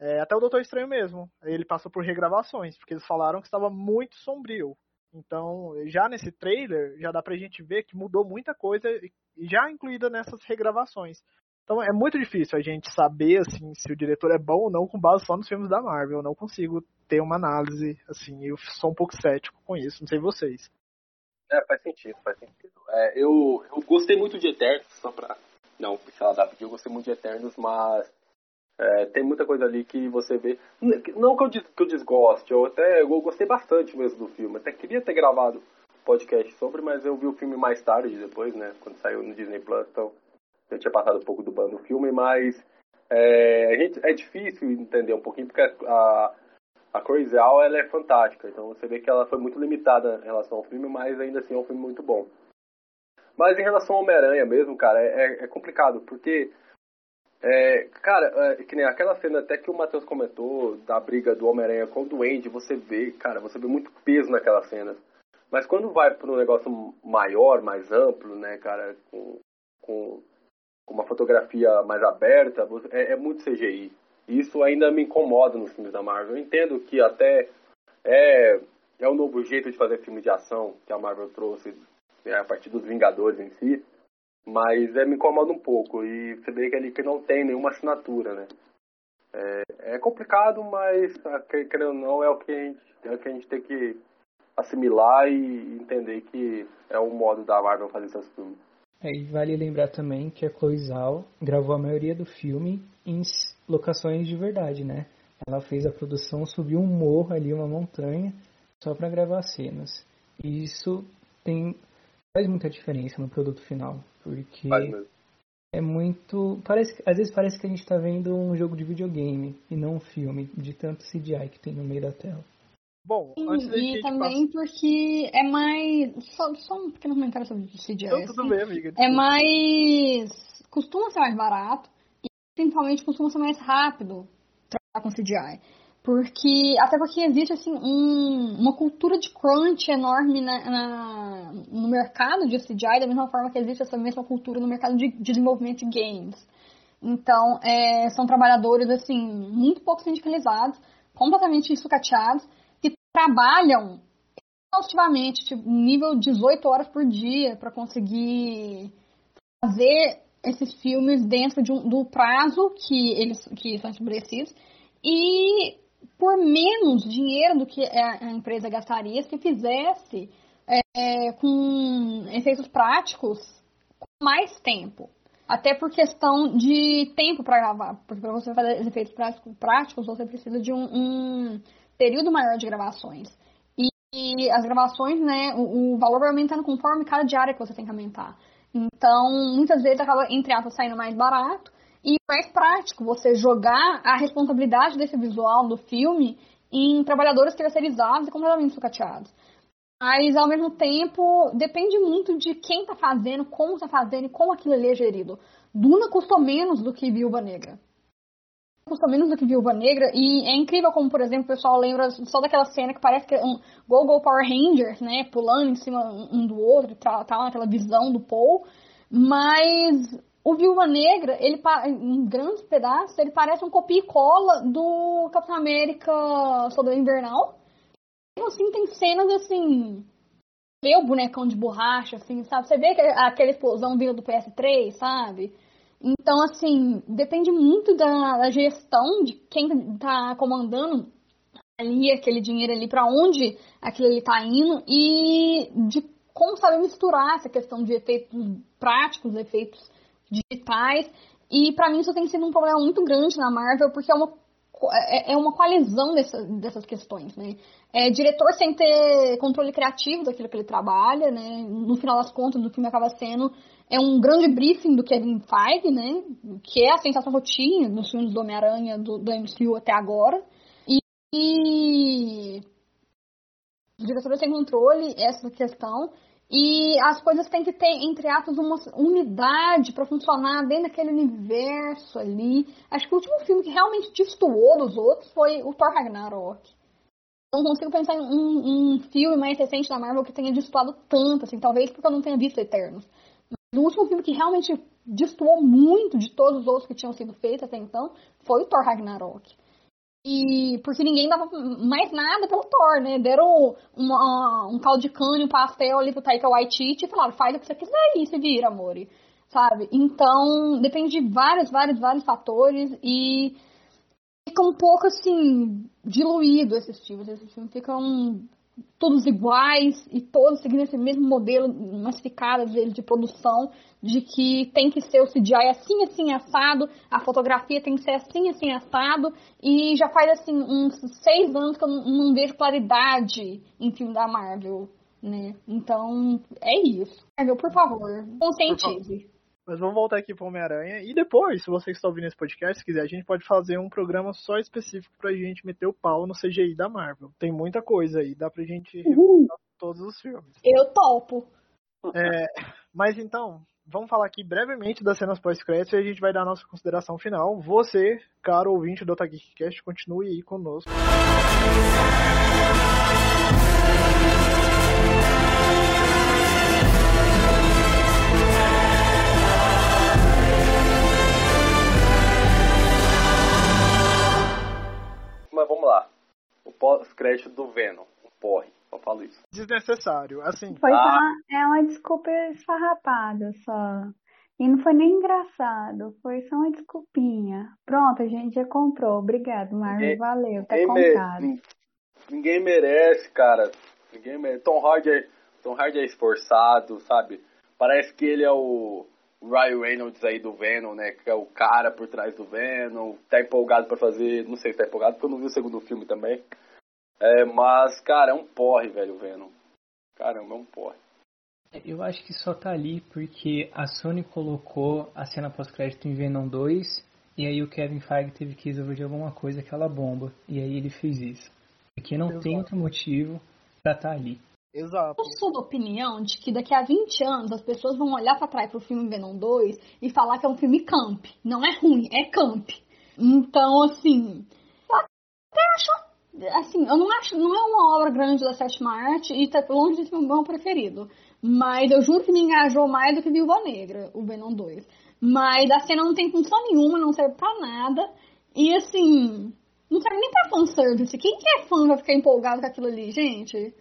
É, até o Doutor Estranho mesmo, ele passou por regravações, porque eles falaram que estava muito sombrio. Então, já nesse trailer, já dá pra gente ver que mudou muita coisa, já incluída nessas regravações. Então é muito difícil a gente saber assim se o diretor é bom ou não com base só nos filmes da Marvel. Eu não consigo ter uma análise assim. Eu sou um pouco cético com isso. Não sei vocês. É, faz sentido, faz sentido. É, eu, eu gostei muito de Eternos, só pra não puxar da eu gostei muito de Eternos, mas é, tem muita coisa ali que você vê. Não que eu, que eu desgoste, eu até eu gostei bastante mesmo do filme. Até queria ter gravado podcast sobre, mas eu vi o filme mais tarde, depois, né? Quando saiu no Disney Plus, então eu tinha passado um pouco do bando do filme, mas é, a gente, é difícil entender um pouquinho, porque a, a Crazy Owl ela é fantástica, então você vê que ela foi muito limitada em relação ao filme, mas ainda assim é um filme muito bom. Mas em relação ao Homem-Aranha mesmo, cara, é, é complicado, porque, é, cara, é, que nem aquela cena até que o Matheus comentou, da briga do Homem-Aranha com o Duende, você vê, cara, você vê muito peso naquelas cenas. Mas quando vai para um negócio maior, mais amplo, né, cara, com, com com uma fotografia mais aberta, é, é, muito CGI. Isso ainda me incomoda nos filmes da Marvel. Eu entendo que até é, é um novo jeito de fazer filme de ação que a Marvel trouxe é, a partir dos Vingadores em si, mas é, me incomoda um pouco. E você vê que ali que não tem nenhuma assinatura, né? É, é complicado, mas querendo ou não, é o que a gente, é o que a gente tem que assimilar e entender que é um modo da Marvel fazer seus filmes. É, e vale lembrar também que a Chloe Zhao gravou a maioria do filme em locações de verdade, né? Ela fez a produção, subiu um morro ali, uma montanha, só para gravar cenas. E isso tem faz muita diferença no produto final, porque é muito, parece, às vezes parece que a gente está vendo um jogo de videogame e não um filme de tanto CGI que tem no meio da tela. Bom, Sim, antes da e gente também porque é mais. Só, só um pequeno comentário sobre o CGI. Não, tudo assim. bem, amiga. É mais. costuma ser mais barato principalmente costuma ser mais rápido trabalhar com CGI. Porque. Até porque existe assim um, uma cultura de crunch enorme na, na- no mercado de CGI, da mesma forma que existe essa mesma cultura no mercado de, de desenvolvimento de games. Então, é, são trabalhadores assim, muito pouco sindicalizados, completamente sucateados, que trabalham exaustivamente, tipo, nível 18 horas por dia, para conseguir fazer esses filmes dentro de um- do prazo que eles que são estabelecidos e por menos dinheiro do que a, a empresa gastaria se fizesse é, com efeitos práticos com mais tempo. Até por questão de tempo para gravar. Porque para você fazer os efeitos práticos, você precisa de um, um período maior de gravações. E, e as gravações, né, o, o valor vai aumentando conforme cada diária que você tem que aumentar. Então, muitas vezes acaba, entre aspas, saindo mais barato e mais prático você jogar a responsabilidade desse visual do filme em trabalhadores terceirizados e completamente sucateados. Mas, ao mesmo tempo, depende muito de quem tá fazendo, como tá fazendo e como aquilo ali é gerido. Duna custou menos do que Viúva Negra. Menos do que Viúva Negra e é incrível como, por exemplo, o pessoal lembra só daquela cena que parece que é um Go Go Power Rangers, né, pulando em cima um do outro, tá, tá naquela visão do Paul, mas o Viúva Negra, ele em grandes pedaços, ele parece um copia e cola do Capitão América Soldado Invernal. Mesmo assim, tem cenas assim. Vê o bonecão de borracha, assim, sabe? Você vê que aquela explosão vindo do PS3, sabe? Então, assim, depende muito da, da gestão de quem tá comandando ali aquele dinheiro ali, para onde aquilo ali tá indo e de como saber misturar essa questão de efeitos práticos, efeitos digitais. E para mim isso tem sido um problema muito grande na Marvel, porque é uma, é é uma coalizão dessa, dessas questões, né? É diretor sem ter controle criativo daquilo que ele trabalha, né? No final das contas, o filme acaba sendo é um grande briefing do Kevin Feige, né? Que é a sensação que eu tinha nos filmes do Homem-Aranha do, do MCU até agora. E, e os diretores têm controle essa questão e as coisas têm que ter, entre aspas, uma unidade para funcionar dentro daquele universo ali. Acho que o último filme que realmente destoou dos outros foi o Thor Ragnarok. Não consigo pensar em um, um filme mais recente da Marvel que tenha destoado tanto, assim, talvez porque eu não tenha visto Eternos. O último filme que realmente destoou muito de todos os outros que tinham sido feitos até então foi o Thor Ragnarok. E porque ninguém dava mais nada pelo Thor, né? Deram uma, um caldo de um pastel ali pro Taika Waititi e falaram, faz o que você quiser aí, se vira, amore. Sabe? Então, depende de vários, vários, vários fatores e fica um pouco, assim, diluído esses filmes. Esses filmes ficam todos iguais e todos seguindo esse mesmo modelo massificado dele de produção, de que tem que ser o CGI assim, assim, assado, a fotografia tem que ser assim, assim, assado, e já faz, assim, uns seis anos que eu não, não vejo claridade em filme da Marvel, né? Então, é isso. Marvel, por favor, conscientize. Mas vamos voltar aqui pro Homem-Aranha. E depois, se você está ouvindo esse podcast, se quiser, a gente pode fazer um programa só específico pra gente meter o pau no CGI da Marvel. Tem muita coisa aí, dá pra gente revisar todos os filmes. Eu topo. É, mas então, vamos falar aqui brevemente das cenas pós-créditos e a gente vai dar a nossa consideração final. Você, caro ouvinte do Otageekcast, continue aí conosco. Mas O pós-crédito do Venom. O porre. Só falo isso. Desnecessário. Assim, Foi Ah. só, é uma desculpa esfarrapada só. E não foi nem engraçado, foi só uma desculpinha. Pronto, a gente já comprou. Obrigado, Marvel. Valeu, tá comprado. nin- ninguém merece, cara. Ninguém mere- Tom Hardy é, Tom Hardy é esforçado, sabe? Parece que ele é o Ryan Reynolds aí do Venom, né? Que é o cara por trás do Venom. Tá empolgado pra fazer. Não sei se tá empolgado, porque eu não vi o segundo filme também. É, mas, cara, é um porre, velho, o Venom. Caramba, é um porre. Eu acho que só tá ali porque a Sony colocou a cena pós-crédito em Venom 2 e aí o Kevin Feige teve que resolver de alguma coisa aquela bomba. E aí ele fez isso. Porque não tem outro motivo pra tá ali. Exato. Eu sou da opinião de que daqui a 20 anos as pessoas vão olhar pra trás pro filme Venom 2 e falar que é um filme camp. Não é ruim, é camp. Então, assim, eu até acho. Assim, eu não acho. Não é uma obra grande da sétima arte e tá longe de ser meu preferido. Mas eu juro que me engajou mais do que Viúva Negra, o Venom 2. Mas a cena não tem função nenhuma, não serve pra nada. E assim, não serve nem pra fanservice. Quem que é fã vai ficar empolgado com aquilo ali, gente?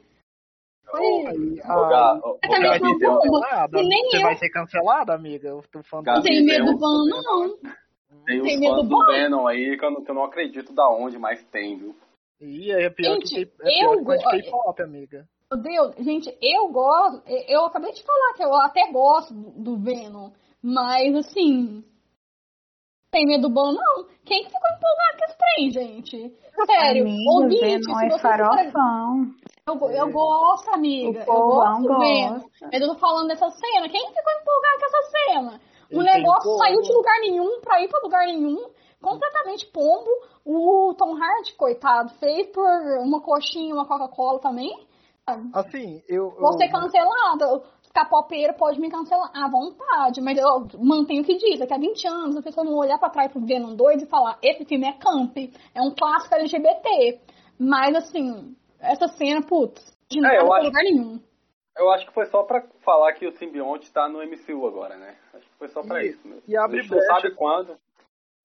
Foi. É bomba. Cancelada. E nem Você eu. vai ser cancelada, amiga? Eu tô falando Gabi, Não tenho medo tem do um- Van, não. Tem medo fãs bom? do Venom aí que eu, não, que eu não acredito da onde, mas tem, viu? E é pior Gente, que, é pior eu que coisa de go- K-pop, amiga. Meu Deus, gente, eu gosto. Eu acabei de falar que eu até gosto do Venom. Mas assim. Tem medo bom, não? Quem que ficou empolgado com esse trem, gente? Sério, Amiga, ouvinte, Venom se é você farofão. Eu, eu gosto, amiga. O eu gosto gosta. Mas eu tô falando dessa cena. Quem ficou empolgado com essa cena? O negócio saiu de lugar nenhum pra ir pra lugar nenhum. Completamente pombo. O Tom Hardy, coitado, fez por uma coxinha e uma Coca-Cola também. Assim, eu. Vou eu- ser cancelada. Os capopeiros podem me cancelar à vontade, mas eu mantenho o que diz. Daqui a 20 anos a pessoa não olhar pra trás pro Venom 2 e falar: esse filme é camp, é um clássico LGBT. Mas assim, essa cena, putz, de nada É, acho- lugar nenhum. Eu acho que foi só pra falar que o simbionte tá no MCU agora, né? Acho que foi só pra E- isso mesmo. e abre a gente não brecha. sabe quando.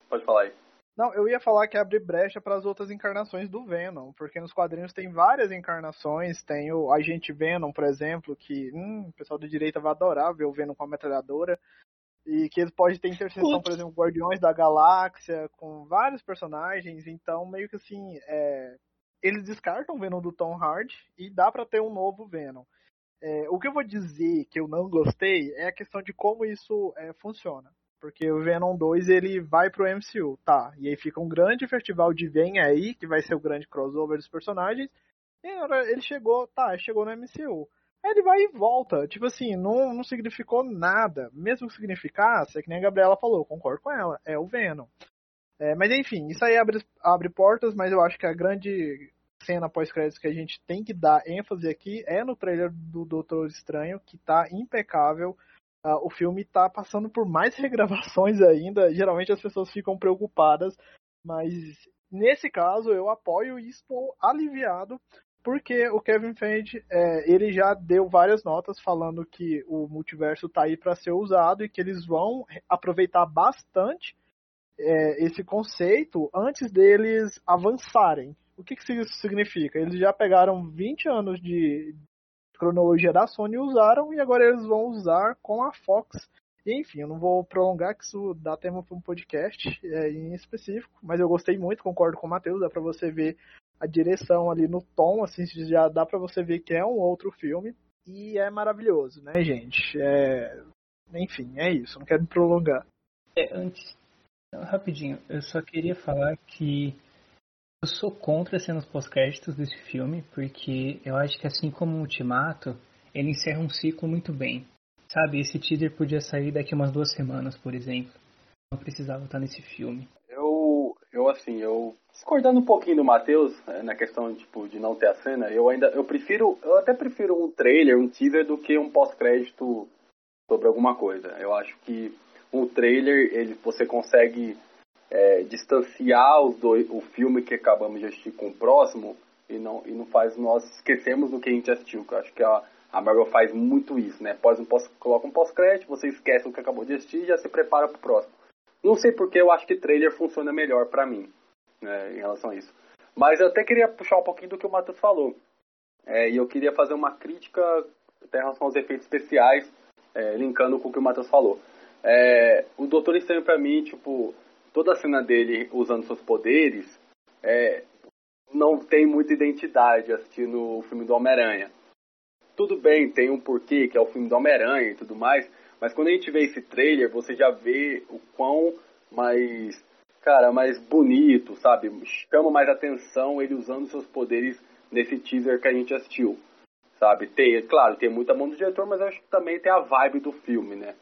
Pode falar aí. Não, eu ia falar que abre brecha para as outras encarnações do Venom, porque nos quadrinhos tem várias encarnações, tem o Agente Venom, por exemplo, que hum, o pessoal da direita vai adorar ver o Venom com a metralhadora, e que eles podem ter interseção, por exemplo, Guardiões da Galáxia, com vários personagens, então meio que assim, é, eles descartam o Venom do Tom Hardy e dá para ter um novo Venom. É, o que eu vou dizer que eu não gostei é a questão de como isso é, funciona. Porque o Venom 2 ele vai pro MCU, tá? E aí fica um grande festival de Vem aí, que vai ser o grande crossover dos personagens. E agora ele chegou, tá, chegou no MCU. Aí ele vai e volta. Tipo assim, não, não significou nada. Mesmo que significasse, é que nem a Gabriela falou, concordo com ela, é o Venom. É, mas enfim, isso aí abre, abre portas, mas eu acho que a grande cena pós-créditos que a gente tem que dar ênfase aqui é no trailer do Doutor Estranho, que tá impecável. Ah, o filme tá passando por mais regravações ainda. Geralmente as pessoas ficam preocupadas, mas nesse caso eu apoio e estou aliviado porque o Kevin Feige é, ele já deu várias notas falando que o multiverso tá aí para ser usado e que eles vão aproveitar bastante é, esse conceito antes deles avançarem. O que, que isso significa? Eles já pegaram 20 anos de cronologia da Sony e usaram, e agora eles vão usar com a Fox. E, enfim, eu não vou prolongar, que isso dá tema para um podcast é, em específico, mas eu gostei muito, concordo com o Matheus, dá para você ver a direção ali no tom, assim, já dá para você ver que é um outro filme, e é maravilhoso, né, gente? É... Enfim, é isso, não quero me prolongar. É, antes, rapidinho, eu só queria falar que eu sou contra as cenas pós-créditos desse filme, porque eu acho que assim como o Ultimato, ele encerra um ciclo muito bem. Sabe, esse teaser podia sair daqui umas duas semanas, por exemplo. Não precisava estar nesse filme. Eu, eu assim, eu discordando um pouquinho do Matheus né, na questão tipo de não ter a cena, eu ainda eu prefiro, eu até prefiro um trailer, um teaser do que um pós-crédito sobre alguma coisa. Eu acho que um trailer ele você consegue é, distanciar os dois, o filme que acabamos de assistir com o próximo e não e não faz nós esquecermos do que a gente assistiu. Que eu acho que a, a Marvel faz muito isso, né? Pós um pós, coloca um pós-crédito, você esquece o que acabou de assistir e já se prepara pro próximo. Não sei porque eu acho que trailer funciona melhor pra mim, né, em relação a isso. Mas eu até queria puxar um pouquinho do que o Matheus falou. É, e eu queria fazer uma crítica até em relação aos efeitos especiais, é, linkando com o que o Matheus falou. É, o Doutor Estranho pra mim, tipo, toda a cena dele usando seus poderes, é, não tem muita identidade assistindo o filme do Homem-Aranha. Tudo bem, tem um porquê, que é o filme do Homem-Aranha e tudo mais, mas quando a gente vê esse trailer, você já vê o quão mais, cara, mais bonito, sabe? Chama mais atenção ele usando seus poderes nesse teaser que a gente assistiu, sabe? Tem, claro, tem muita mão do diretor, mas acho que também tem a vibe do filme, né?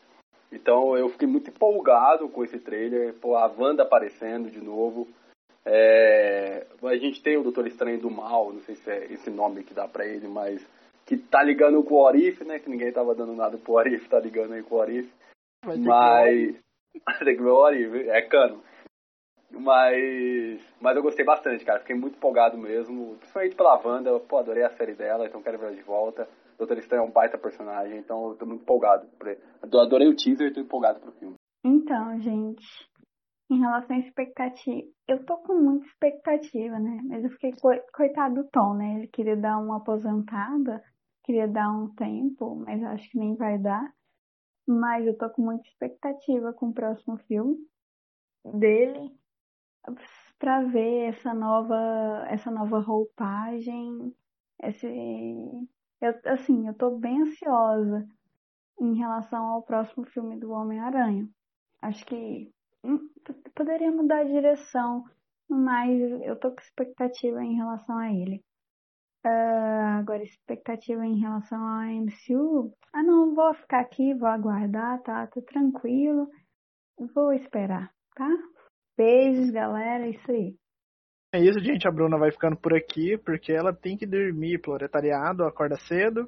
Então eu fiquei muito empolgado com esse trailer, pô, a Wanda aparecendo de novo. É, a gente tem o Doutor Estranho do Mal, não sei se é esse nome que dá pra ele, mas que tá ligando com o Orif, né? Que ninguém tava dando nada pro Orif, tá ligando aí com o Orif. Mas. Tem que ver o Orif, é cano. Mas. Mas eu gostei bastante, cara. Fiquei muito empolgado mesmo. Principalmente pela Wanda. Pô, adorei a série dela, então quero ver ela de volta. Doutor Estranho é um baita personagem, então eu tô muito empolgado. Adorei o teaser e tô empolgado pro filme. Então, gente, em relação à expectativa, eu tô com muita expectativa, né? Mas eu fiquei co coitado do Tom, né? Ele queria dar uma aposentada, queria dar um tempo, mas acho que nem vai dar. Mas eu tô com muita expectativa com o próximo filme dele para ver essa nova essa nova roupagem, esse eu, assim, eu tô bem ansiosa em relação ao próximo filme do Homem-Aranha. Acho que hum, poderia mudar a direção, mas eu tô com expectativa em relação a ele. Uh, agora, expectativa em relação ao MCU. Ah, não, vou ficar aqui, vou aguardar, tá? Tô tranquilo. Vou esperar, tá? Beijos, galera, é isso aí. É isso, gente. A Bruna vai ficando por aqui porque ela tem que dormir. Proletariado, acorda cedo.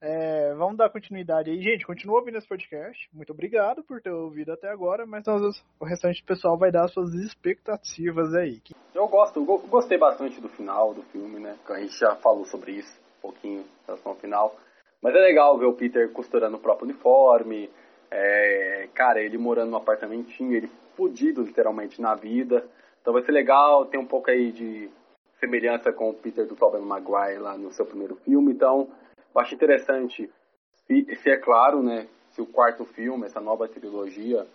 É, vamos dar continuidade aí. Gente, continua ouvindo esse podcast. Muito obrigado por ter ouvido até agora, mas nós, o restante do pessoal vai dar suas expectativas aí. Eu gosto, eu gostei bastante do final do filme, né? A gente já falou sobre isso um pouquinho em relação ao final. Mas é legal ver o Peter costurando o próprio uniforme. É, cara, ele morando num apartamentinho, ele fudido literalmente na vida. Então vai ser legal, tem um pouco aí de semelhança com o Peter do Tobey Maguire lá no seu primeiro filme. Então, eu acho interessante, se, se é claro, né, se o quarto filme, essa nova trilogia,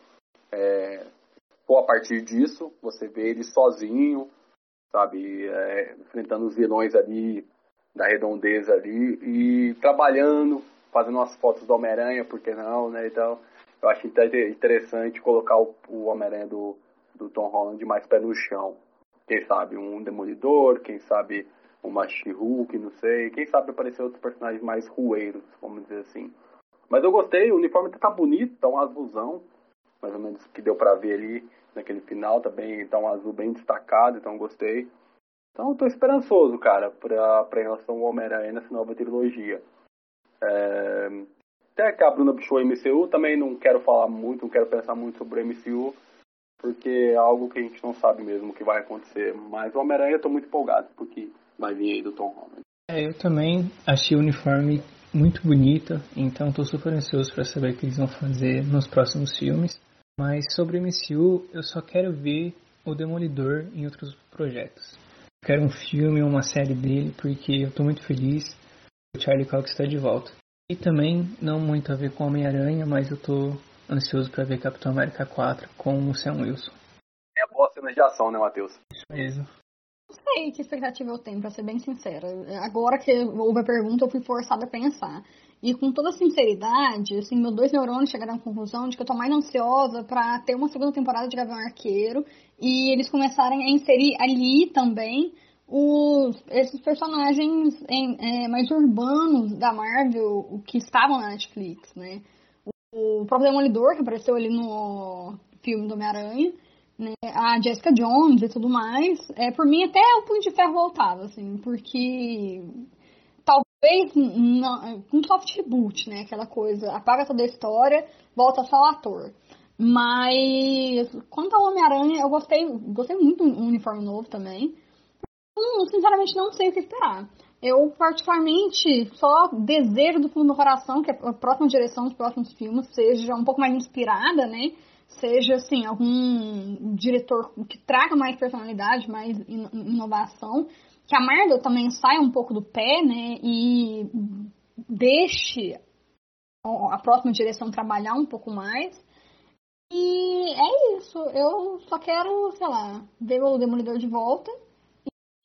é, for a partir disso, você vê ele sozinho, sabe, é, enfrentando os vilões ali, da redondeza ali, e trabalhando, fazendo umas fotos do Homem-Aranha, por que não, né, então, eu acho interessante colocar o, o Homem-Aranha do do Tom Holland mais pé no chão. Quem sabe um Demolidor, quem sabe uma She-Hulk, não sei. Quem sabe aparecer outros personagens mais rueiros, vamos dizer assim. Mas eu gostei, o uniforme tá bonito, tá um azulzão, mais ou menos que deu pra ver ali naquele final, tá, tá um azul bem destacado, então gostei. Então tô esperançoso, cara, pra, pra relação ao Homem-Aranha nessa nova trilogia. É... Até que a Bruna puxou o MCU, também não quero falar muito, não quero pensar muito sobre o MCU, porque é algo que a gente não sabe mesmo o que vai acontecer. Mas o Homem-Aranha eu tô muito empolgado, porque vai vir aí do Tom Holland. É, eu também achei o uniforme muito bonito, então tô super ansioso para saber o que eles vão fazer nos próximos filmes. Mas sobre o MCU, eu só quero ver o Demolidor em outros projetos. Quero um filme ou uma série dele, porque eu tô muito feliz que o Charlie Cox está de volta. E também, não muito a ver com Homem-Aranha, mas eu tô ansioso para ver Capitão América 4 com o Sam Wilson. É a boa cena de ação, né, Matheus? Isso mesmo. Não sei que expectativa eu tenho, pra ser bem sincera. Agora que houve a pergunta, eu fui forçada a pensar. E com toda sinceridade, assim, meus dois neurônios chegaram à conclusão de que eu tô mais ansiosa para ter uma segunda temporada de Gavião Arqueiro e eles começarem a inserir ali também os, esses personagens em, é, mais urbanos da Marvel que estavam na Netflix, né? O próprio Demolidor, que apareceu ali no filme do Homem-Aranha, né? a Jessica Jones e tudo mais. É, por mim, até o Punho de Ferro voltava, assim, porque talvez com um soft reboot, né? Aquela coisa, apaga toda a história, volta só o ator. Mas quanto ao Homem-Aranha, eu gostei, gostei muito do uniforme novo também. Eu, sinceramente, não sei o que esperar. Eu, particularmente, só desejo do fundo do coração que a próxima direção dos próximos filmes seja um pouco mais inspirada, né? Seja, assim, algum diretor que traga mais personalidade, mais inovação. Que a Marvel também saia um pouco do pé, né? E deixe a próxima direção trabalhar um pouco mais. E é isso. Eu só quero, sei lá, ver o Demolidor de volta.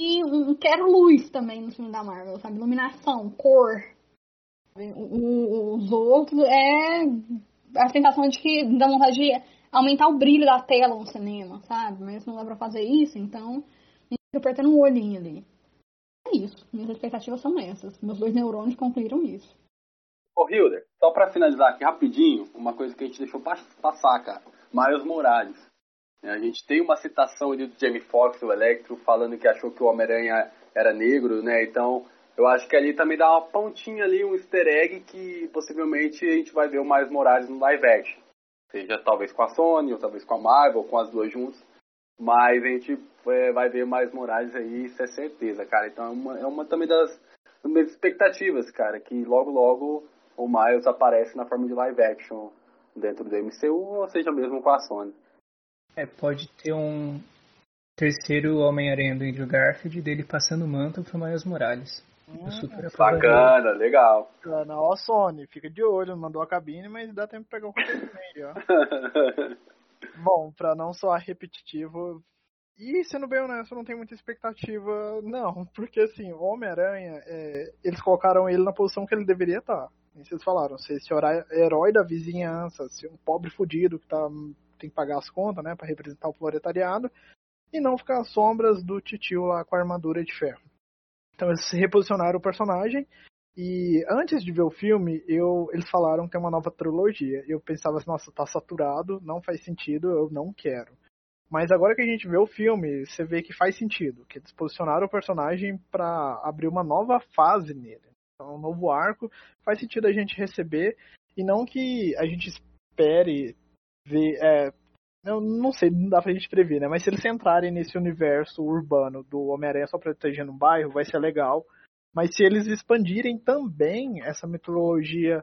E quero luz também no filme da Marvel, sabe? Iluminação, cor. Os outros é a sensação de que dá vontade de aumentar o brilho da tela no cinema, sabe? Mas não dá pra fazer isso, então fica apertando um olhinho ali. É isso. Minhas expectativas são essas. Meus dois neurônios concluíram isso. Ô, Hilder, só pra finalizar aqui rapidinho, uma coisa que a gente deixou passar, cara. Miles Morales. É, a gente tem uma citação ali do Jamie Foxx, o Electro, falando que achou que o Homem-Aranha era negro, né? Então, eu acho que ali também dá uma pontinha ali, um easter egg que possivelmente a gente vai ver o Miles Morales no live action. Seja talvez com a Sony, ou talvez com a Marvel, ou com as duas juntas. Mas a gente é, vai ver mais Morales aí, isso é certeza, cara. Então é uma, é uma também das, das minhas expectativas, cara, que logo logo o Miles aparece na forma de live action dentro do MCU, ou seja mesmo com a Sony. É, pode ter um terceiro Homem-Aranha do Andrew Garfield dele passando o manto pro Miles Morales. Hum, super bacana, legal. Bacana. Ó, Sony, fica de olho, mandou a cabine, mas dá tempo de pegar o conteúdo ó. Bom, pra não soar repetitivo, e sendo bem honesto, eu não tenho muita expectativa, não, porque assim, o Homem-Aranha, é, eles colocaram ele na posição que ele deveria estar. Vocês falaram, ser esse herói da vizinhança, ser um pobre fudido que tá, tem que pagar as contas, né, para representar o proletariado, e não ficar às sombras do titio lá com a armadura de ferro. Então eles reposicionaram o personagem e antes de ver o filme, eu, eles falaram que é uma nova trilogia. Eu pensava assim, nossa, tá saturado, não faz sentido, eu não quero. Mas agora que a gente vê o filme, você vê que faz sentido, que eles posicionaram o personagem para abrir uma nova fase nele. Então, um novo arco, faz sentido a gente receber e não que a gente espere ver, é, eu não sei, não dá pra gente prever, né? Mas se eles entrarem nesse universo urbano do Homem-Aranha só protegendo um bairro, vai ser legal. Mas se eles expandirem também essa mitologia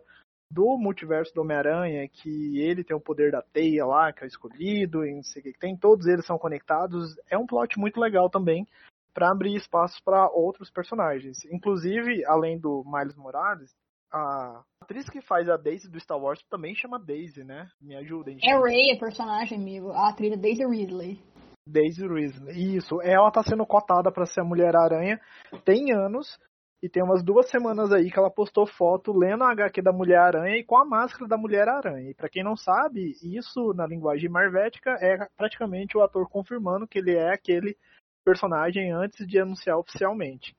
do multiverso do Homem-Aranha, que ele tem o poder da teia lá, que é o escolhido, e não sei o que tem, todos eles são conectados, é um plot muito legal também para abrir espaço para outros personagens. Inclusive, além do Miles Morales, a atriz que faz a Daisy do Star Wars também chama Daisy, né? Me ajudem. É Ray a personagem, amigo. A atriz é Daisy Ridley. Daisy Ridley. Isso. Ela tá sendo cotada para ser a Mulher-Aranha tem anos. E tem umas duas semanas aí que ela postou foto lendo a HQ da Mulher-Aranha e com a máscara da Mulher-Aranha. E para quem não sabe, isso na linguagem marvética é praticamente o ator confirmando que ele é aquele personagem antes de anunciar oficialmente.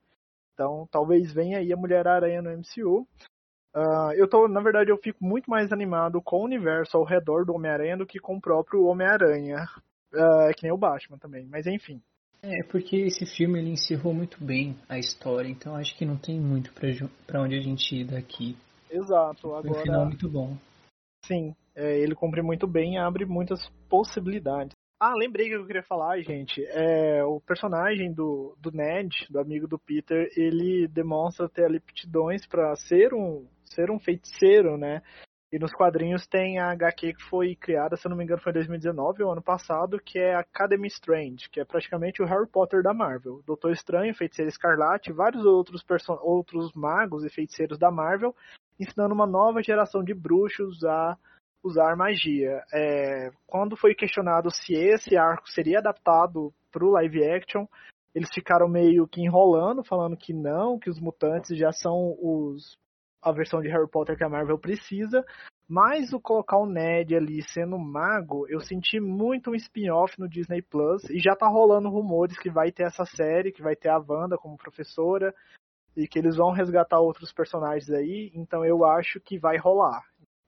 Então, talvez venha aí a Mulher-Aranha no MCU. Uh, eu tô, na verdade, eu fico muito mais animado com o universo ao redor do Homem-Aranha do que com o próprio Homem-Aranha. Uh, é que nem o Batman também, mas enfim. É, porque esse filme ele encerrou muito bem a história, então acho que não tem muito para onde a gente ir daqui. Exato, Foi agora. um final muito bom. Sim, é, ele cumpre muito bem e abre muitas possibilidades. Ah, lembrei que eu queria falar, gente. É, o personagem do, do Ned, do amigo do Peter, ele demonstra ter ali aptidões para ser um, ser um feiticeiro, né? E nos quadrinhos tem a HQ que foi criada, se eu não me engano, foi em 2019 ou ano passado, que é Academy Strange, que é praticamente o Harry Potter da Marvel. Doutor Estranho, Feiticeiro Escarlate, vários outros, outros magos e feiticeiros da Marvel, ensinando uma nova geração de bruxos a usar magia. É, quando foi questionado se esse arco seria adaptado para o live action, eles ficaram meio que enrolando, falando que não, que os mutantes já são os a versão de Harry Potter que a Marvel precisa, mas o colocar o Ned ali sendo mago, eu senti muito um spin-off no Disney Plus e já tá rolando rumores que vai ter essa série, que vai ter a Wanda como professora e que eles vão resgatar outros personagens aí, então eu acho que vai rolar.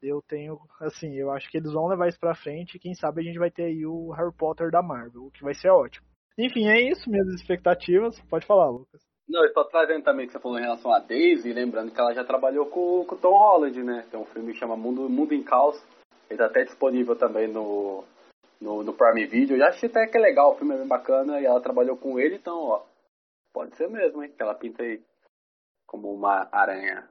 Eu tenho, assim, eu acho que eles vão levar isso pra frente e quem sabe a gente vai ter aí o Harry Potter da Marvel, o que vai ser ótimo. Enfim, é isso, minhas expectativas. Pode falar, Lucas. Não, eu estou trazendo também que você falou em relação a Daisy, lembrando que ela já trabalhou com, com o Tom Holland, né? Tem um filme que chama Mundo, Mundo em Caos. Ele tá até disponível também no, no, no Prime Video. Eu já achei até que é legal, o filme é bem bacana e ela trabalhou com ele, então, ó, pode ser mesmo, hein? Que ela pinta aí como uma aranha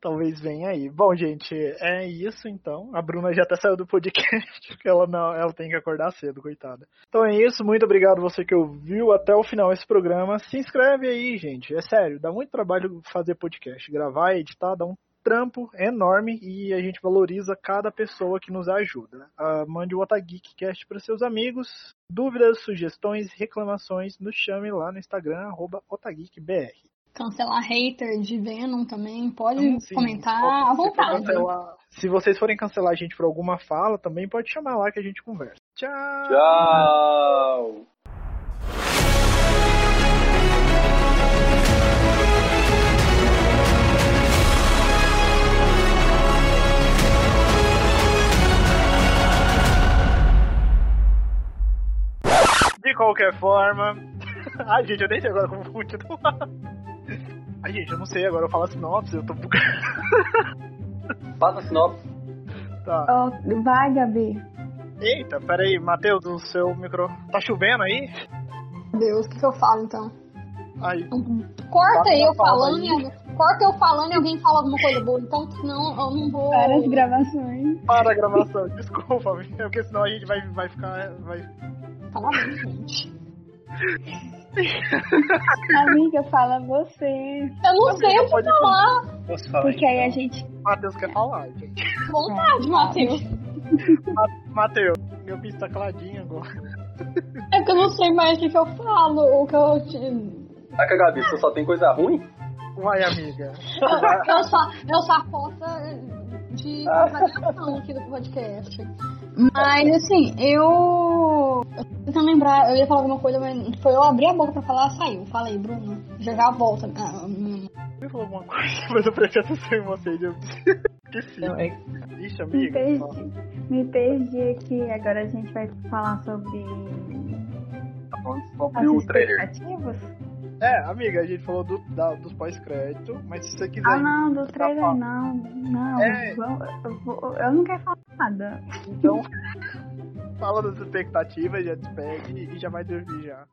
talvez venha aí. Bom, gente, é isso então. A Bruna já até saiu do podcast, porque ela não, ela tem que acordar cedo, coitada. Então é isso, muito obrigado você que ouviu até o final esse programa. Se inscreve aí, gente. É sério, dá muito trabalho fazer podcast, gravar, editar, dá um trampo enorme e a gente valoriza cada pessoa que nos ajuda. Uh, mande o Otageekcast para seus amigos. Dúvidas, sugestões, reclamações, nos chame lá no Instagram, OtageekBR. Cancelar hater de Venom também, pode então, sim, comentar à vontade. Cancelar, se vocês forem cancelar a gente por alguma fala, também pode chamar lá que a gente conversa. Tchau! Tchau! De qualquer forma. Ai, gente, eu nem sei agora como continuar. Ai, gente, eu não sei, agora eu falo sinopse, eu tô bugando. Fala sinopse. Tá. Oh, vai, Gabi. Eita, peraí, Matheus, o seu micro. Tá chovendo aí? Deus, o que, que eu falo então? Aí. Corta eu falando e corta eu falando e alguém fala alguma coisa boa, então senão eu não vou. Para as gravações. Para a gravação, desculpa, porque senão a gente vai, vai ficar. Vai Fala bem, gente. Amiga, fala você. Eu não sei o que falar. Posso falar. Porque aí a então? gente. Matheus quer falar, gente. Vontade, Matheus. Matheus, meu bicho tá caladinho agora. É que eu não sei mais o que, que eu falo, o que eu te. Ah, que Gabi, você só tem coisa ruim? Vai, amiga. Eu, eu só, eu só aposta de avaliação aqui do podcast. Mas assim, eu. Eu tô tentando lembrar, eu ia falar alguma coisa, mas foi eu abrir a boca pra falar, saiu. Falei, Bruno, já já volta. Ah, hum. eu falou alguma coisa, mas eu prestei atenção em vocês, eu esqueci. Não, é... Ixi, amiga. Me perdi. Me perdi aqui, agora a gente vai falar sobre. Tá falando sobre o trailer. É, amiga, a gente falou do, da, dos pós-crédito, mas se você quiser. Ah, não, do trailer não. Não, é... eu, eu, não quero falar nada. Então, fala das expectativas, já despede e já vai dormir já.